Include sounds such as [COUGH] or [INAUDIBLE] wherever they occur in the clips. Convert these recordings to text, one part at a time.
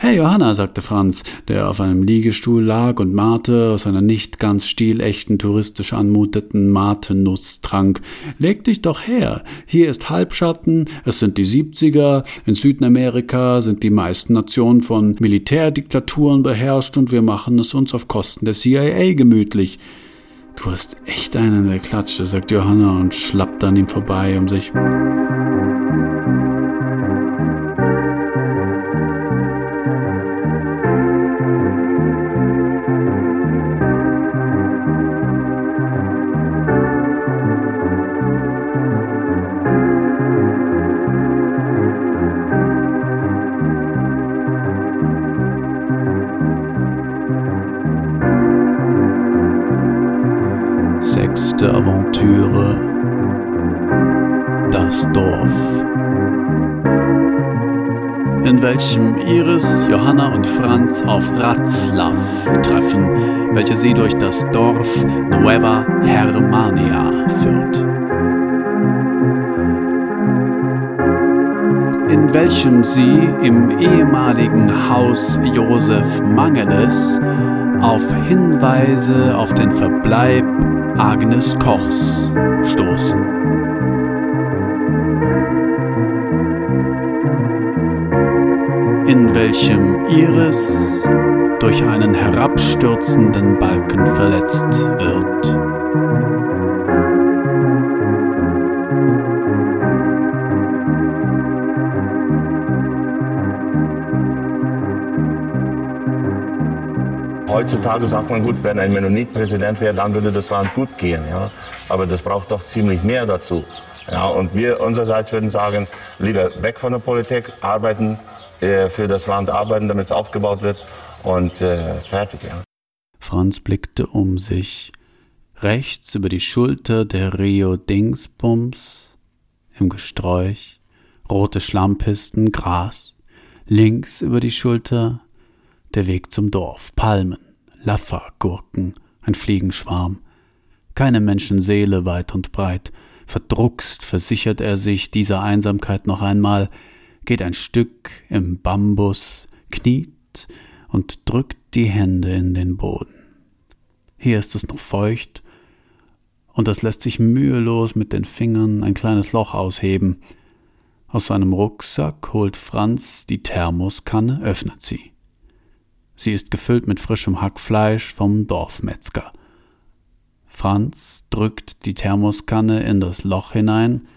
Hey Johanna, sagte Franz, der auf einem Liegestuhl lag und Mate aus einer nicht ganz stilechten, touristisch anmuteten Mate-Nuss trank. Leg dich doch her. Hier ist Halbschatten, es sind die Siebziger, in Südamerika sind die meisten Nationen von Militärdiktaturen beherrscht und wir machen es uns auf Kosten der CIA gemütlich. Du hast echt einen der Klatsche, sagt Johanna und schlappt an ihm vorbei, um sich Franz auf Ratzlaff treffen, welche sie durch das Dorf Nueva Hermania führt. In welchem sie im ehemaligen Haus Josef Mangeles auf Hinweise auf den Verbleib Agnes Kochs stoßen. In welchem Iris durch einen herabstürzenden Balken verletzt wird. Heutzutage sagt man, gut, wenn ein Mennonit Präsident wäre, dann würde das Land gut gehen. Ja? Aber das braucht doch ziemlich mehr dazu. Ja? Und wir unsererseits würden sagen, lieber weg von der Politik, arbeiten, äh, für das Land arbeiten, damit es aufgebaut wird und äh, fertig. Ja. Franz blickte um sich. Rechts über die Schulter der Rio Dingsbums im Gesträuch, rote Schlammpisten, Gras. Links über die Schulter der Weg zum Dorf, Palmen, Laffergurken, ein Fliegenschwarm. Keine Menschenseele weit und breit. Verdruckst versichert er sich dieser Einsamkeit noch einmal, geht ein Stück im Bambus, kniet und drückt die Hände in den Boden. Hier ist es noch feucht, und es lässt sich mühelos mit den Fingern ein kleines Loch ausheben. Aus seinem Rucksack holt Franz die Thermoskanne, öffnet sie. Sie ist gefüllt mit frischem Hackfleisch vom Dorfmetzger. Franz drückt die Thermoskanne in das Loch hinein,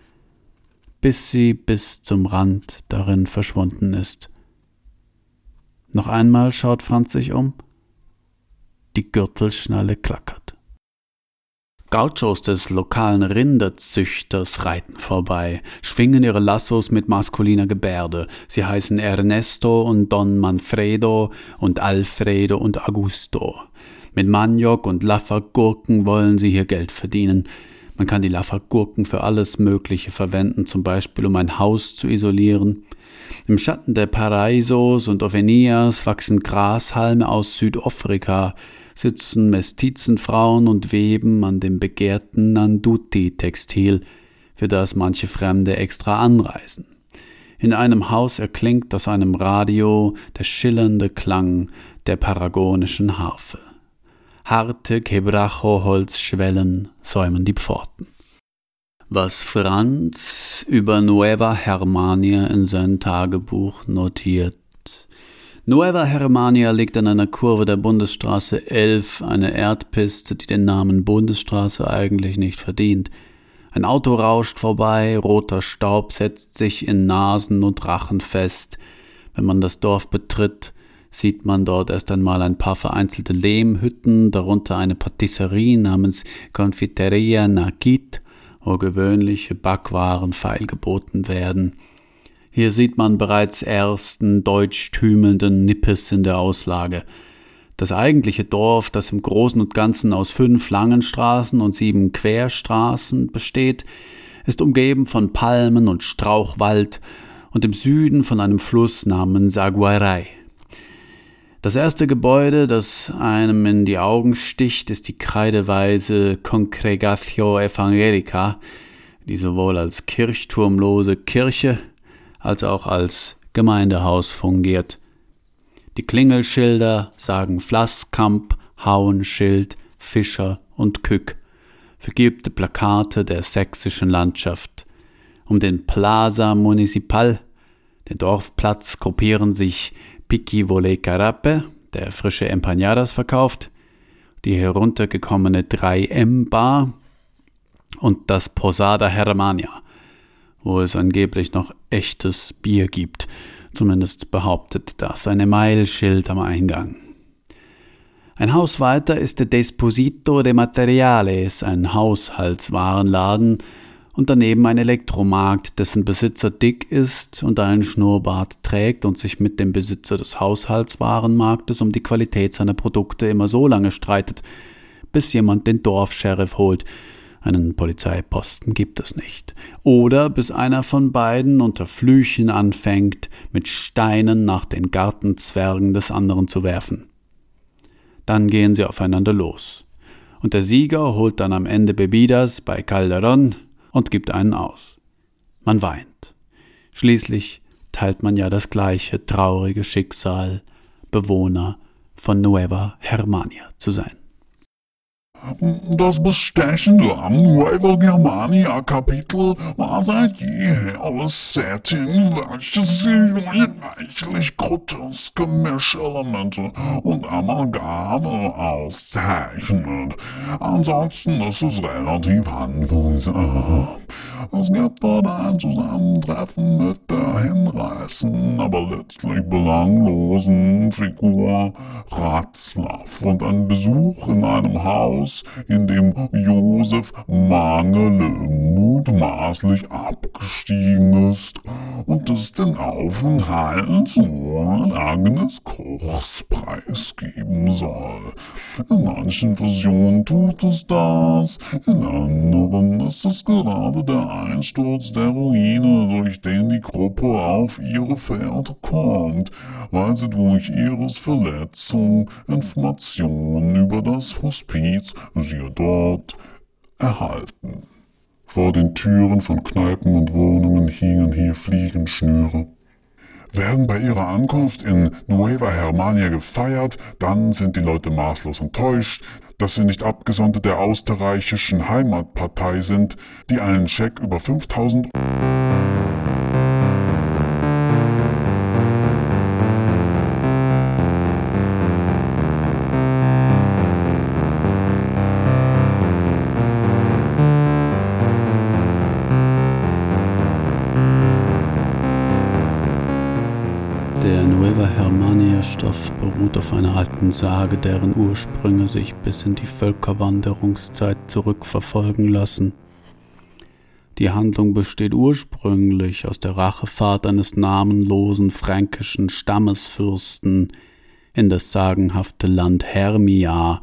bis sie bis zum Rand darin verschwunden ist. Noch einmal schaut Franz sich um. Die Gürtelschnalle klackert. Gauchos des lokalen Rinderzüchters reiten vorbei, schwingen ihre Lassos mit maskuliner Gebärde. Sie heißen Ernesto und Don Manfredo und Alfredo und Augusto. Mit Maniok und Laffergurken wollen sie hier Geld verdienen. Man kann die Laffergurken für alles Mögliche verwenden, zum Beispiel um ein Haus zu isolieren. Im Schatten der Paraisos und Ovenias wachsen Grashalme aus Südafrika, sitzen Mestizenfrauen und weben an dem begehrten Nanduti-Textil, für das manche Fremde extra anreisen. In einem Haus erklingt aus einem Radio der schillernde Klang der paragonischen Harfe. Harte Quebracho-Holzschwellen säumen die Pforten. Was Franz über Nueva Hermania in sein Tagebuch notiert, Nueva Germania liegt an einer Kurve der Bundesstraße 11, eine Erdpiste, die den Namen Bundesstraße eigentlich nicht verdient. Ein Auto rauscht vorbei, roter Staub setzt sich in Nasen und Rachen fest. Wenn man das Dorf betritt, sieht man dort erst einmal ein paar vereinzelte Lehmhütten, darunter eine Patisserie namens Confiteria Nakit, wo gewöhnliche Backwaren feilgeboten werden. Hier sieht man bereits ersten deutschtümelnden Nippes in der Auslage. Das eigentliche Dorf, das im Großen und Ganzen aus fünf langen Straßen und sieben Querstraßen besteht, ist umgeben von Palmen und Strauchwald und im Süden von einem Fluss namens Aguaray. Das erste Gebäude, das einem in die Augen sticht, ist die kreideweise Congregatio Evangelica, die sowohl als kirchturmlose Kirche als auch als Gemeindehaus fungiert. Die Klingelschilder sagen Flasskamp, Hauenschild, Fischer und Kück. Vergilbte Plakate der sächsischen Landschaft. Um den Plaza Municipal, den Dorfplatz, gruppieren sich Piqui Vole Carape, der frische Empanadas verkauft, die heruntergekommene 3M-Bar und das Posada Hermania, wo es angeblich noch echtes Bier gibt. Zumindest behauptet das ein Emailschild am Eingang. Ein Haus weiter ist der Desposito de Materiales, ein Haushaltswarenladen, und daneben ein Elektromarkt, dessen Besitzer dick ist und einen Schnurrbart trägt und sich mit dem Besitzer des Haushaltswarenmarktes um die Qualität seiner Produkte immer so lange streitet, bis jemand den Dorfscheriff holt. Einen Polizeiposten gibt es nicht. Oder bis einer von beiden unter Flüchen anfängt, mit Steinen nach den Gartenzwergen des anderen zu werfen. Dann gehen sie aufeinander los. Und der Sieger holt dann am Ende Bebidas bei Calderon, und gibt einen aus. Man weint. Schließlich teilt man ja das gleiche traurige Schicksal, Bewohner von Nueva Germania zu sein. Das bestechende am Nueva Germania Kapitel war seit jeher das Setting, welches sich durch reichlich groteske Mischelemente und Amalgame auszeichnet. Ansonsten ist es relativ handlungsarm. Es gibt dort ein Zusammentreffen mit der hinreißenden, aber letztlich belanglosen Figur Ratzlaff und ein Besuch in einem Haus, in dem Josef Mangele mutmaßlich abgestiegen ist und es den Aufenthalt nur Agnes Kochs preisgeben soll. In manchen Versionen tut es das, in anderen ist es gerade der Einsturz der Ruine, durch den die Gruppe auf ihre Fährte kommt, weil sie durch Iris Verletzung Informationen über das Hospiz, siehe dort, erhalten. Vor den Türen von Kneipen und Wohnungen hingen hier Fliegenschnüre. Werden bei ihrer Ankunft in Nueva Germania gefeiert, dann sind die Leute maßlos enttäuscht, dass sie nicht Abgesandte der österreichischen Heimatpartei sind, die einen Scheck über 5000 Stoff Sage, deren Ursprünge sich bis in die Völkerwanderungszeit zurückverfolgen lassen. Die Handlung besteht ursprünglich aus der Rachefahrt eines namenlosen fränkischen Stammesfürsten in das sagenhafte Land Hermia,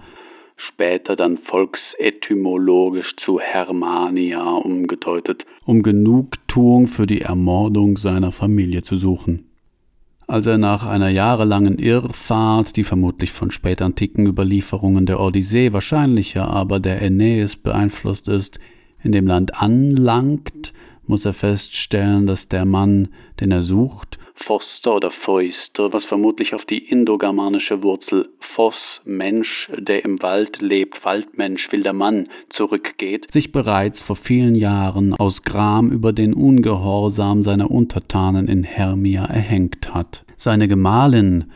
später dann volksetymologisch zu Hermania umgedeutet, um Genugtuung für die Ermordung seiner Familie zu suchen als er nach einer jahrelangen Irrfahrt, die vermutlich von spätantiken Überlieferungen der Odyssee wahrscheinlicher aber der Aeneis beeinflusst ist, in dem Land anlangt, muss er feststellen, dass der Mann, den er sucht, Foster oder Feuster, was vermutlich auf die indogermanische Wurzel Foss, Mensch, der im Wald lebt, Waldmensch, wilder Mann, zurückgeht, sich bereits vor vielen Jahren aus Gram über den Ungehorsam seiner Untertanen in Hermia erhängt hat. Seine Gemahlin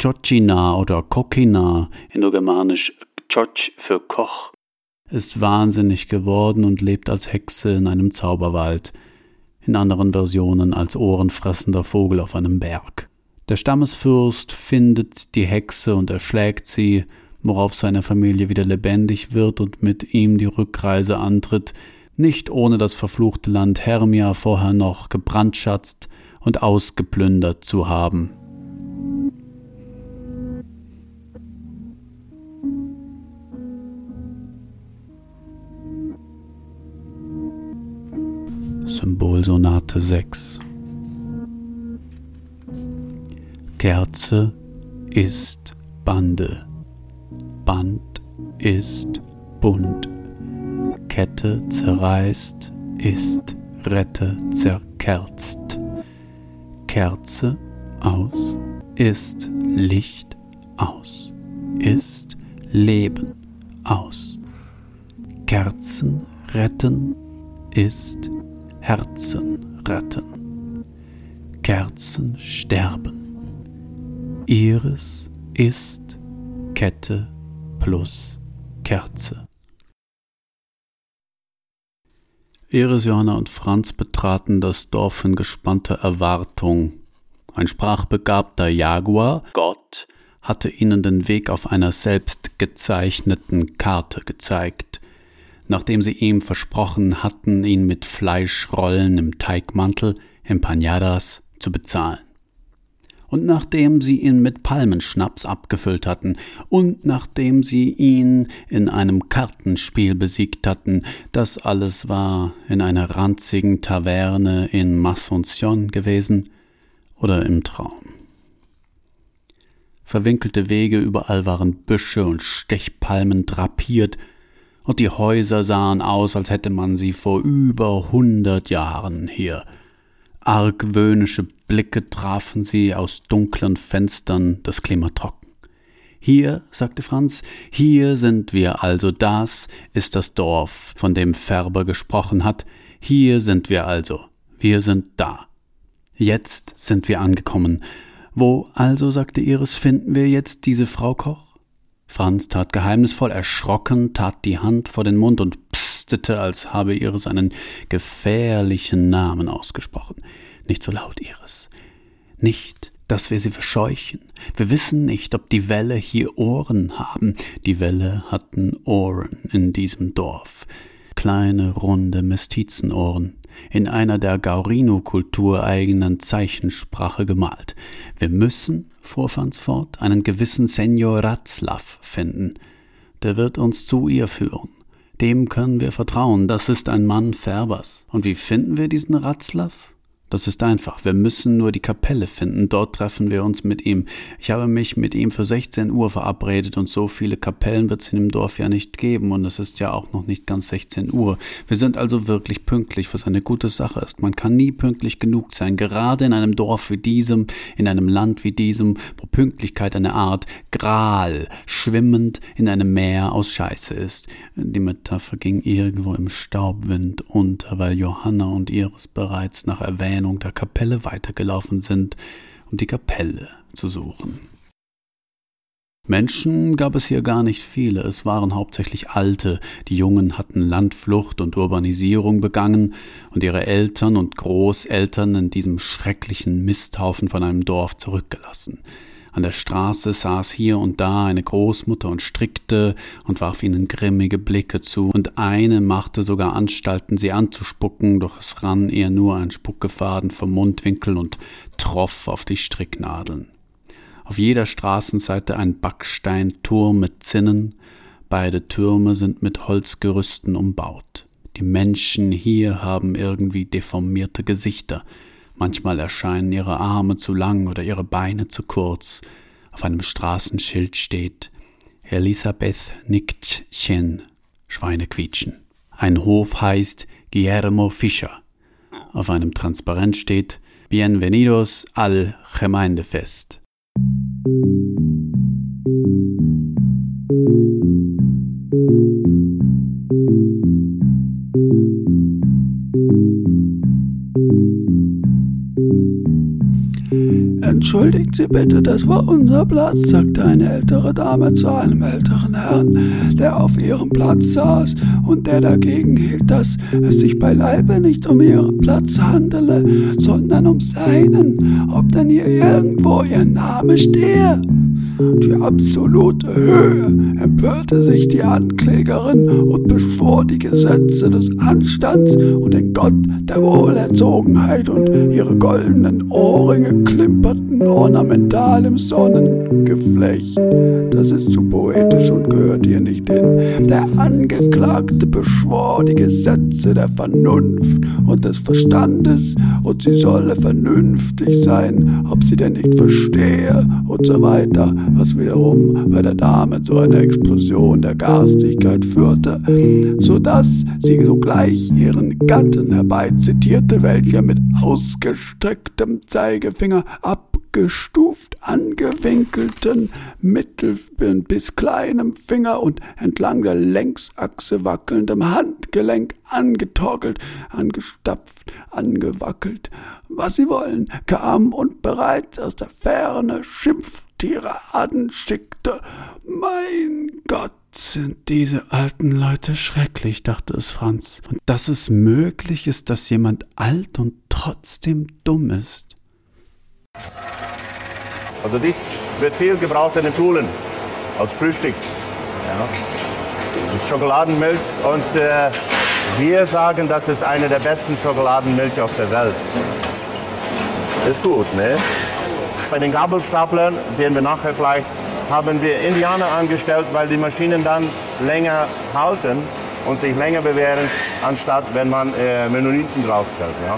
Chocina oder Kokina, indogermanisch Choch für Koch, ist wahnsinnig geworden und lebt als Hexe in einem Zauberwald in anderen Versionen als ohrenfressender Vogel auf einem Berg. Der Stammesfürst findet die Hexe und erschlägt sie, worauf seine Familie wieder lebendig wird und mit ihm die Rückreise antritt, nicht ohne das verfluchte Land Hermia vorher noch gebrandschatzt und ausgeplündert zu haben. Symbolsonate 6 Kerze ist Bande, Band ist bunt, Kette zerreißt, ist Rette zerkerzt, Kerze aus, ist Licht aus, ist Leben aus. Kerzen retten ist Herzen retten. Kerzen sterben. Iris ist Kette plus Kerze. Iris, Johanna und Franz betraten das Dorf in gespannter Erwartung. Ein sprachbegabter Jaguar, Gott, hatte ihnen den Weg auf einer selbst gezeichneten Karte gezeigt, nachdem sie ihm versprochen hatten, ihn mit Fleischrollen im Teigmantel, Empanadas, zu bezahlen und nachdem sie ihn mit Palmenschnaps abgefüllt hatten, und nachdem sie ihn in einem Kartenspiel besiegt hatten, das alles war in einer ranzigen Taverne in Massoncion gewesen oder im Traum. Verwinkelte Wege, überall waren Büsche und Stechpalmen drapiert, und die Häuser sahen aus, als hätte man sie vor über hundert Jahren hier Argwöhnische Blicke trafen sie aus dunklen Fenstern, das Klima trocken. Hier, sagte Franz, hier sind wir also, das ist das Dorf, von dem Färber gesprochen hat, hier sind wir also, wir sind da. Jetzt sind wir angekommen. Wo also, sagte Iris, finden wir jetzt diese Frau Koch? Franz tat geheimnisvoll erschrocken, tat die Hand vor den Mund und hustete, als habe Iris einen gefährlichen Namen ausgesprochen. Nicht so laut, Iris. Nicht, dass wir sie verscheuchen. Wir wissen nicht, ob die Wälle hier Ohren haben. Die Wälle hatten Ohren in diesem Dorf. Kleine, runde Mestizenohren in einer der Gaurino-Kultur eigenen Zeichensprache gemalt. Wir müssen, fuhr Franz fort, einen gewissen Senior Ratzlaff finden. Der wird uns zu ihr führen. Dem können wir vertrauen. Das ist ein Mann Färbers. Und wie finden wir diesen Ratzlaff? Das ist einfach. Wir müssen nur die Kapelle finden. Dort treffen wir uns mit ihm. Ich habe mich mit ihm für 16 Uhr verabredet und so viele Kapellen wird es in dem Dorf ja nicht geben und es ist ja auch noch nicht ganz 16 Uhr. Wir sind also wirklich pünktlich, was eine gute Sache ist. Man kann nie pünktlich genug sein, gerade in einem Dorf wie diesem, in einem Land wie diesem, wo Pünktlichkeit eine Art Gral, schwimmend in einem Meer aus Scheiße ist. Die Metapher ging irgendwo im Staubwind unter, weil Johanna und Iris bereits nach Erwähnung Erwähnung der Kapelle weitergelaufen sind, um die Kapelle zu suchen. Menschen gab es hier gar nicht viele, es waren hauptsächlich Alte, die Jungen hatten Landflucht und Urbanisierung begangen und ihre Eltern und Großeltern in diesem schrecklichen Misthaufen von einem Dorf zurückgelassen. An der Straße saß hier und da eine Großmutter und strickte und warf ihnen grimmige Blicke zu, und eine machte sogar Anstalten, sie anzuspucken, doch es rann ihr nur ein Spuckefaden vom Mundwinkel und troff auf die Stricknadeln. Auf jeder Straßenseite ein Backsteinturm mit Zinnen, beide Türme sind mit Holzgerüsten umbaut. Die Menschen hier haben irgendwie deformierte Gesichter, Manchmal erscheinen ihre Arme zu lang oder ihre Beine zu kurz. Auf einem Straßenschild steht Elisabeth Nickchen, Schweine quietschen. Ein Hof heißt Guillermo Fischer. Auf einem Transparent steht Bienvenidos al Gemeindefest. Entschuldigen Sie bitte, das war unser Platz, sagte eine ältere Dame zu einem älteren Herrn, der auf ihrem Platz saß und der dagegen hielt, dass es sich beileibe nicht um ihren Platz handele, sondern um seinen, ob denn hier irgendwo ihr Name stehe die absolute Höhe empörte sich die Anklägerin und beschwor die Gesetze des Anstands und den Gott der Wohlerzogenheit und ihre goldenen Ohrringe klimperten ornamental im Sonnengeflecht. Das ist zu poetisch und gehört hier nicht hin. Der Angeklagte beschwor die Gesetze der Vernunft und des Verstandes und sie solle vernünftig sein, ob sie denn nicht verstehe und so weiter was wiederum bei der Dame zu einer Explosion der Garstigkeit führte, so dass sie sogleich ihren Gatten herbeizitierte, welcher mit ausgestrecktem Zeigefinger ab abgestuft angewinkelten mittel- bis kleinem Finger und entlang der Längsachse wackelndem Handgelenk angetorkelt, angestapft, angewackelt, was sie wollen, kam und bereits aus der Ferne Schimpftiraden schickte. Mein Gott, sind diese alten Leute schrecklich, dachte es Franz. Und dass es möglich ist, dass jemand alt und trotzdem dumm ist. Also dies wird viel gebraucht in den Schulen als Frühstücks. Ja. Das ist Schokoladenmilch und äh, wir sagen, das ist eine der besten Schokoladenmilch auf der Welt. Ist gut, ne? Bei den Gabelstaplern sehen wir nachher gleich, haben wir Indianer angestellt, weil die Maschinen dann länger halten und sich länger bewähren, anstatt wenn man äh, Mennoniten draufstellt. Ja.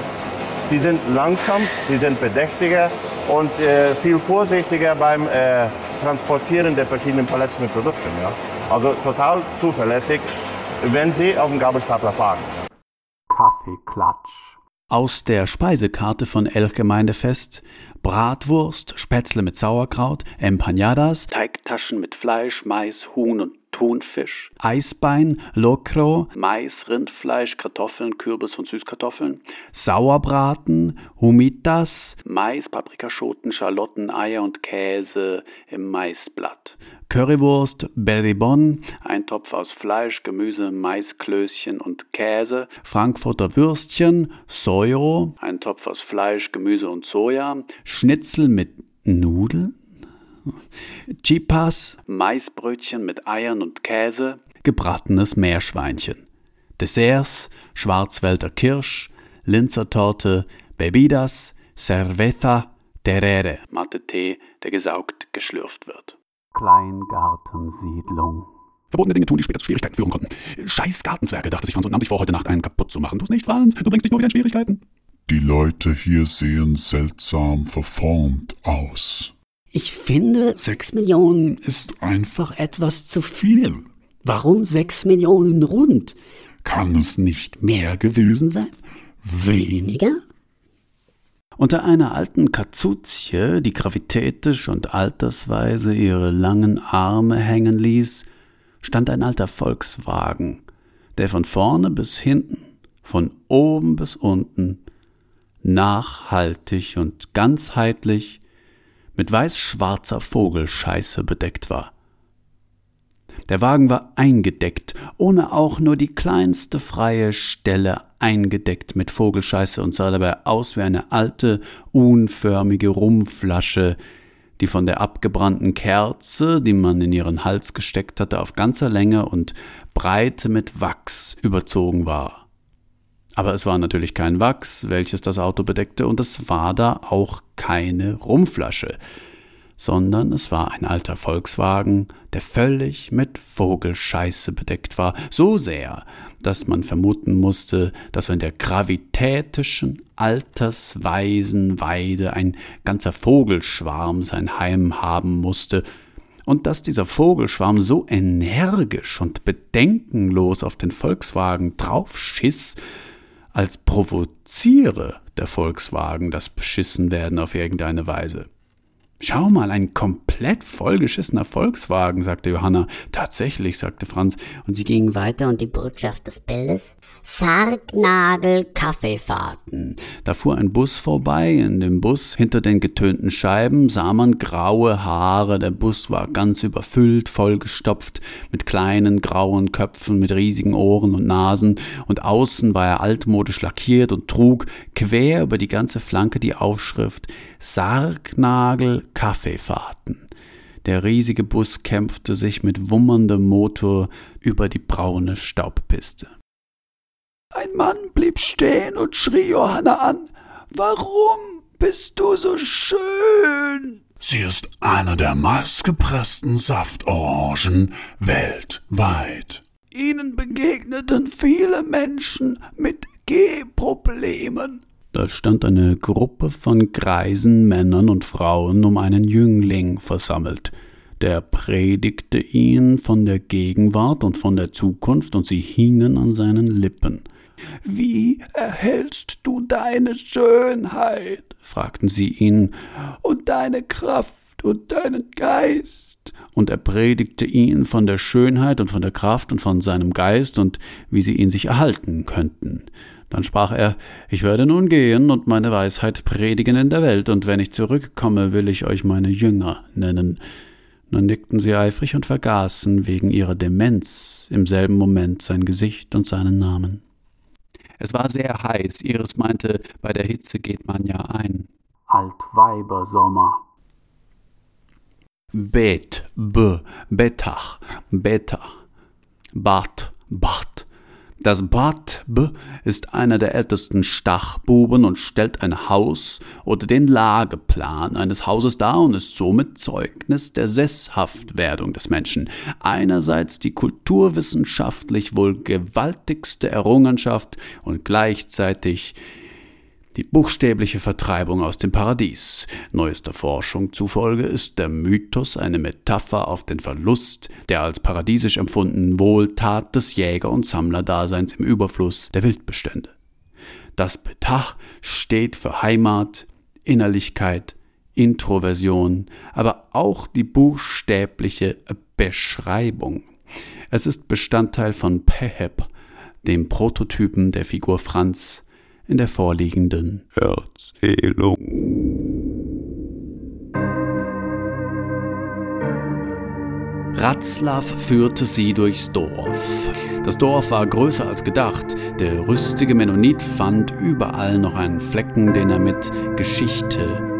Sie sind langsam, sie sind bedächtiger und äh, viel vorsichtiger beim äh, Transportieren der verschiedenen Paletten mit Produkten. Ja. Also total zuverlässig, wenn Sie auf dem Gabelstapler fahren. Kaffeeklatsch. Aus der Speisekarte von El Gemeindefest Bratwurst, Spätzle mit Sauerkraut, Empanadas, Teigtaschen mit Fleisch, Mais, Huhn und Thunfisch, Eisbein, Locro, Mais, Rindfleisch, Kartoffeln, Kürbis und Süßkartoffeln, Sauerbraten, Humitas, Mais, Paprikaschoten, Schalotten, Eier und Käse im Maisblatt, Currywurst, Berrybon, ein Topf aus Fleisch, Gemüse, Maisklößchen und Käse, Frankfurter Würstchen, Sojo, ein Topf aus Fleisch, Gemüse und Soja, Schnitzel mit Nudeln, Chipas, Maisbrötchen mit Eiern und Käse, gebratenes Meerschweinchen. Desserts, Schwarzwälder Kirsch, Linzertorte, Bebidas, Cerveza, Terere, Matte-Tee, der gesaugt geschlürft wird. Kleingartensiedlung. Verbotene Dinge tun, die später zu Schwierigkeiten führen konnten. Scheiß Gartenzwerge, dachte sich Franz und nahm dich vor, heute Nacht einen kaputt zu machen. Tu's nicht, Franz, du bringst dich nur wieder in Schwierigkeiten. Die Leute hier sehen seltsam verformt aus. Ich finde, sechs Millionen ist einfach etwas zu viel. Warum sechs Millionen rund? Kann es nicht mehr gewesen sein? Weniger? Unter einer alten Kazuzie, die gravitätisch und altersweise ihre langen Arme hängen ließ, stand ein alter Volkswagen, der von vorne bis hinten, von oben bis unten, nachhaltig und ganzheitlich mit weiß-schwarzer Vogelscheiße bedeckt war. Der Wagen war eingedeckt, ohne auch nur die kleinste freie Stelle eingedeckt mit Vogelscheiße und sah dabei aus wie eine alte, unförmige Rumflasche, die von der abgebrannten Kerze, die man in ihren Hals gesteckt hatte, auf ganzer Länge und Breite mit Wachs überzogen war. Aber es war natürlich kein Wachs, welches das Auto bedeckte, und es war da auch keine Rumflasche, sondern es war ein alter Volkswagen, der völlig mit Vogelscheiße bedeckt war, so sehr, dass man vermuten musste, dass in der gravitätischen, altersweisen Weide ein ganzer Vogelschwarm sein Heim haben musste, und dass dieser Vogelschwarm so energisch und bedenkenlos auf den Volkswagen draufschiss, als provoziere der Volkswagen das Beschissenwerden auf irgendeine Weise. Schau mal, ein komplett vollgeschissener Volkswagen, sagte Johanna. Tatsächlich, sagte Franz. Und sie gingen weiter und die Botschaft des Bildes? Sargnagel Kaffeefahrten. Da fuhr ein Bus vorbei. In dem Bus, hinter den getönten Scheiben, sah man graue Haare. Der Bus war ganz überfüllt, vollgestopft, mit kleinen grauen Köpfen, mit riesigen Ohren und Nasen. Und außen war er altmodisch lackiert und trug quer über die ganze Flanke die Aufschrift Sargnagel Kaffeefahrten. Der riesige Bus kämpfte sich mit wummerndem Motor über die braune Staubpiste. Ein Mann blieb stehen und schrie Johanna an. Warum bist du so schön? Sie ist eine der meistgepressten Saftorangen weltweit. Ihnen begegneten viele Menschen mit Gehproblemen. Da stand eine Gruppe von greisen Männern und Frauen um einen Jüngling versammelt. Der predigte ihnen von der Gegenwart und von der Zukunft, und sie hingen an seinen Lippen. Wie erhältst du deine Schönheit? fragten sie ihn, und deine Kraft und deinen Geist? Und er predigte ihnen von der Schönheit und von der Kraft und von seinem Geist und wie sie ihn sich erhalten könnten. Dann sprach er, ich werde nun gehen und meine Weisheit predigen in der Welt, und wenn ich zurückkomme, will ich euch meine Jünger nennen. Nun nickten sie eifrig und vergaßen wegen ihrer Demenz im selben Moment sein Gesicht und seinen Namen. Es war sehr heiß, Iris meinte, bei der Hitze geht man ja ein. Altweibersommer. Bet, b, betach, beta, bat, bat, das Bad B ist einer der ältesten Stachbuben und stellt ein Haus oder den Lageplan eines Hauses dar und ist somit Zeugnis der Sesshaftwerdung des Menschen. Einerseits die kulturwissenschaftlich wohl gewaltigste Errungenschaft und gleichzeitig die buchstäbliche Vertreibung aus dem Paradies. Neuester Forschung zufolge ist der Mythos eine Metapher auf den Verlust der als paradiesisch empfundenen Wohltat des Jäger- und Sammlerdaseins im Überfluss der Wildbestände. Das Betach steht für Heimat, Innerlichkeit, Introversion, aber auch die buchstäbliche Beschreibung. Es ist Bestandteil von Peheb, dem Prototypen der Figur Franz, in der vorliegenden Erzählung. Ratzlaff führte sie durchs Dorf. Das Dorf war größer als gedacht. Der rüstige Mennonit fand überall noch einen Flecken, den er mit Geschichte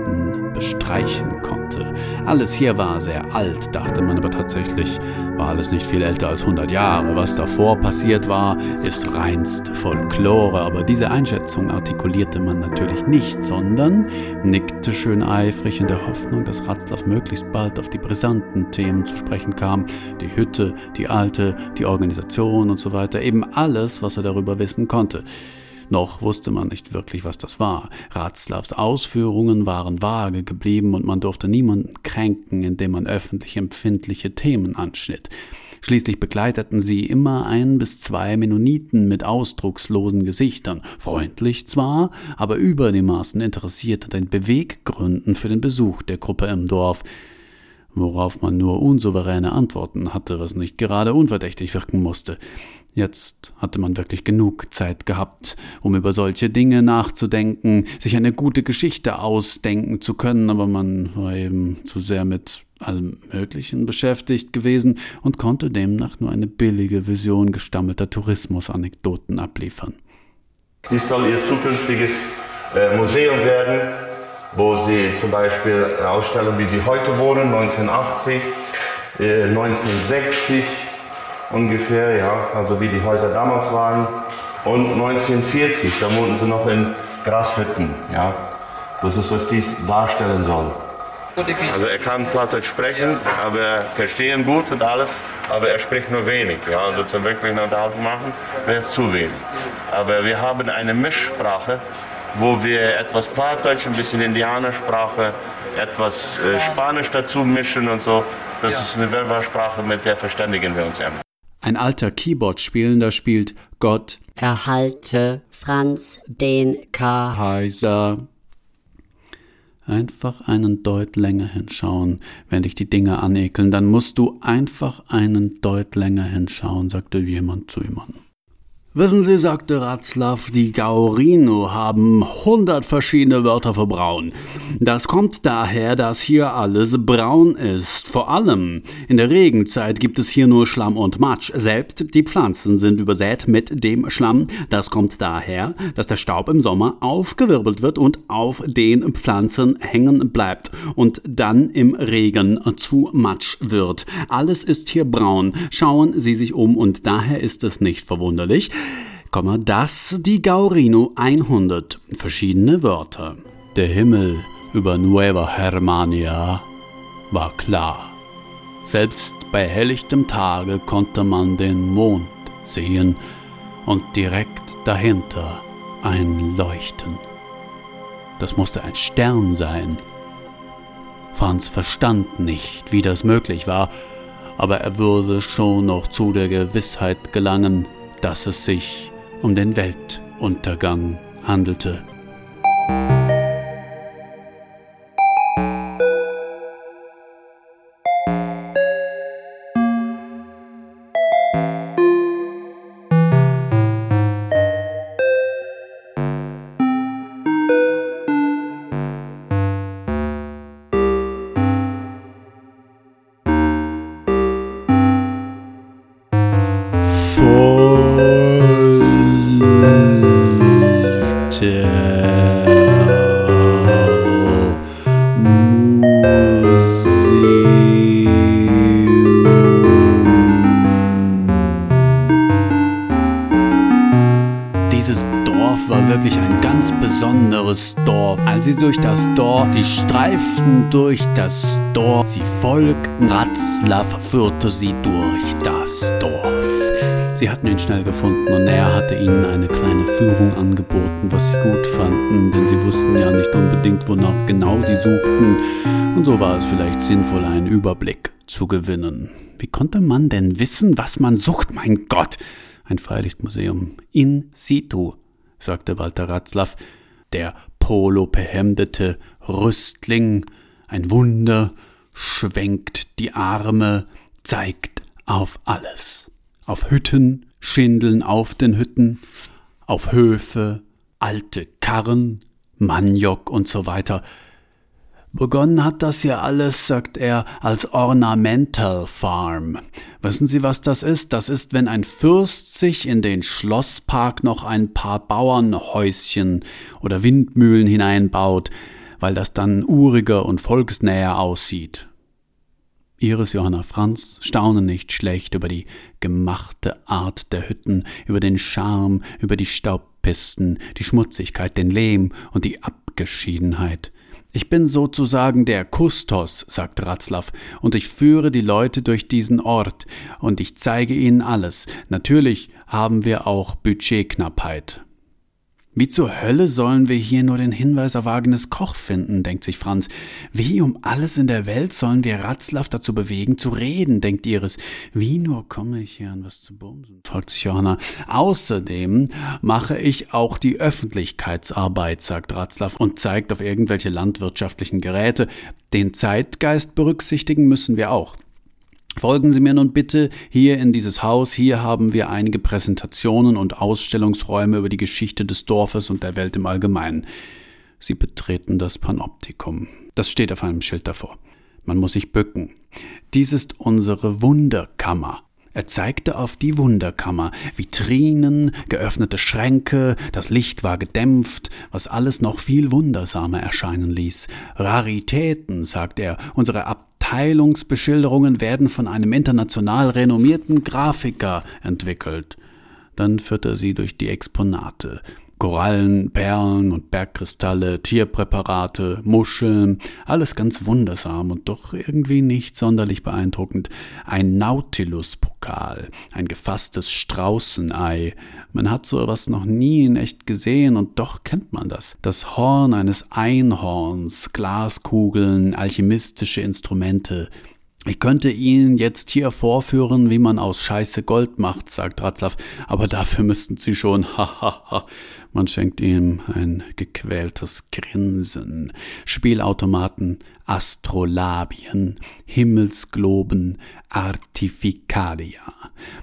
bestreichen konnte. Alles hier war sehr alt, dachte man aber tatsächlich, war alles nicht viel älter als 100 Jahre. Was davor passiert war, ist reinste Folklore, aber diese Einschätzung artikulierte man natürlich nicht, sondern nickte schön eifrig in der Hoffnung, dass Ratzlaff möglichst bald auf die brisanten Themen zu sprechen kam, die Hütte, die Alte, die Organisation und so weiter, eben alles, was er darüber wissen konnte. Noch wusste man nicht wirklich, was das war. Ratzlavs Ausführungen waren vage geblieben und man durfte niemanden kränken, indem man öffentlich empfindliche Themen anschnitt. Schließlich begleiteten sie immer ein bis zwei Mennoniten mit ausdruckslosen Gesichtern, freundlich zwar, aber über die Maßen interessiert an den Beweggründen für den Besuch der Gruppe im Dorf, worauf man nur unsouveräne Antworten hatte, was nicht gerade unverdächtig wirken musste. Jetzt hatte man wirklich genug Zeit gehabt, um über solche Dinge nachzudenken, sich eine gute Geschichte ausdenken zu können, aber man war eben zu sehr mit allem Möglichen beschäftigt gewesen und konnte demnach nur eine billige Vision gestammelter Tourismusanekdoten abliefern. Dies soll ihr zukünftiges äh, Museum werden, wo sie zum Beispiel Ausstellungen, wie sie heute wohnen, 1980, äh, 1960, ungefähr, ja, also wie die Häuser damals waren. Und 1940, da wohnten sie noch in Grashütten, ja. Das ist, was dies darstellen soll. Also er kann Plattdeutsch sprechen, aber verstehen gut und alles, aber er spricht nur wenig. Ja, also zum wirklichen Unterhaltung machen wäre es zu wenig. Aber wir haben eine Mischsprache, wo wir etwas Plattdeutsch, ein bisschen Indianersprache, etwas äh, Spanisch dazu mischen und so. Das ist eine Werbersprache, mit der verständigen wir uns immer. Ein alter Keyboard-Spielender spielt Gott erhalte Franz den K. heiser. Einfach einen Deut länger hinschauen. Wenn dich die Dinge anekeln, dann musst du einfach einen Deut länger hinschauen, sagte jemand zu jemandem. Wissen Sie, sagte Ratzlaff, die Gaurino haben hundert verschiedene Wörter für braun. Das kommt daher, dass hier alles braun ist. Vor allem in der Regenzeit gibt es hier nur Schlamm und Matsch. Selbst die Pflanzen sind übersät mit dem Schlamm. Das kommt daher, dass der Staub im Sommer aufgewirbelt wird und auf den Pflanzen hängen bleibt und dann im Regen zu Matsch wird. Alles ist hier braun. Schauen Sie sich um und daher ist es nicht verwunderlich, dass die Gaurino 100 verschiedene Wörter. Der Himmel über Nueva Germania war klar. Selbst bei helllichtem Tage konnte man den Mond sehen und direkt dahinter ein Leuchten. Das musste ein Stern sein. Franz verstand nicht, wie das möglich war, aber er würde schon noch zu der Gewissheit gelangen, dass es sich um den Weltuntergang handelte. Streiften durch das Dorf, sie folgten, Ratzlaff führte sie durch das Dorf. Sie hatten ihn schnell gefunden und er hatte ihnen eine kleine Führung angeboten, was sie gut fanden, denn sie wussten ja nicht unbedingt, wonach genau sie suchten. Und so war es vielleicht sinnvoll, einen Überblick zu gewinnen. Wie konnte man denn wissen, was man sucht? Mein Gott! Ein Freilichtmuseum in situ, sagte Walter Ratzlaff, der polobehemdete Rüstling, ein Wunder, schwenkt die Arme, zeigt auf alles. Auf Hütten, Schindeln auf den Hütten, auf Höfe, alte Karren, Maniok und so weiter. Begonnen hat das ja alles, sagt er, als Ornamental Farm. Wissen Sie, was das ist? Das ist, wenn ein Fürst sich in den Schlosspark noch ein paar Bauernhäuschen oder Windmühlen hineinbaut, weil das dann uriger und volksnäher aussieht. Iris Johanna Franz staunen nicht schlecht über die gemachte Art der Hütten, über den Charme, über die Staubpisten, die Schmutzigkeit, den Lehm und die Abgeschiedenheit. Ich bin sozusagen der Kustos, sagt Ratzlaff, und ich führe die Leute durch diesen Ort, und ich zeige ihnen alles. Natürlich haben wir auch Budgetknappheit. Wie zur Hölle sollen wir hier nur den Hinweis auf Agnes Koch finden, denkt sich Franz. Wie um alles in der Welt sollen wir Ratzlaff dazu bewegen, zu reden, denkt Iris. Wie nur komme ich hier an was zu bumsen, fragt sich Johanna. Außerdem mache ich auch die Öffentlichkeitsarbeit, sagt Ratzlaff und zeigt auf irgendwelche landwirtschaftlichen Geräte. Den Zeitgeist berücksichtigen müssen wir auch. Folgen Sie mir nun bitte hier in dieses Haus. Hier haben wir einige Präsentationen und Ausstellungsräume über die Geschichte des Dorfes und der Welt im Allgemeinen. Sie betreten das Panoptikum. Das steht auf einem Schild davor. Man muss sich bücken. Dies ist unsere Wunderkammer. Er zeigte auf die Wunderkammer, Vitrinen, geöffnete Schränke, das Licht war gedämpft, was alles noch viel wundersamer erscheinen ließ. Raritäten, sagt er, unsere Abteilungsbeschilderungen werden von einem international renommierten Grafiker entwickelt. Dann führte er sie durch die Exponate. Korallen, Perlen und Bergkristalle, Tierpräparate, Muscheln, alles ganz wundersam und doch irgendwie nicht sonderlich beeindruckend. Ein Nautilus-Pokal, ein gefasstes Straußenei. Man hat so etwas noch nie in echt gesehen und doch kennt man das. Das Horn eines Einhorns, Glaskugeln, alchemistische Instrumente, ich könnte Ihnen jetzt hier vorführen, wie man aus Scheiße Gold macht, sagt Ratzlaff, aber dafür müssten Sie schon, [LAUGHS] hahaha. man schenkt ihm ein gequältes Grinsen. Spielautomaten, Astrolabien, Himmelsgloben, Artificalia.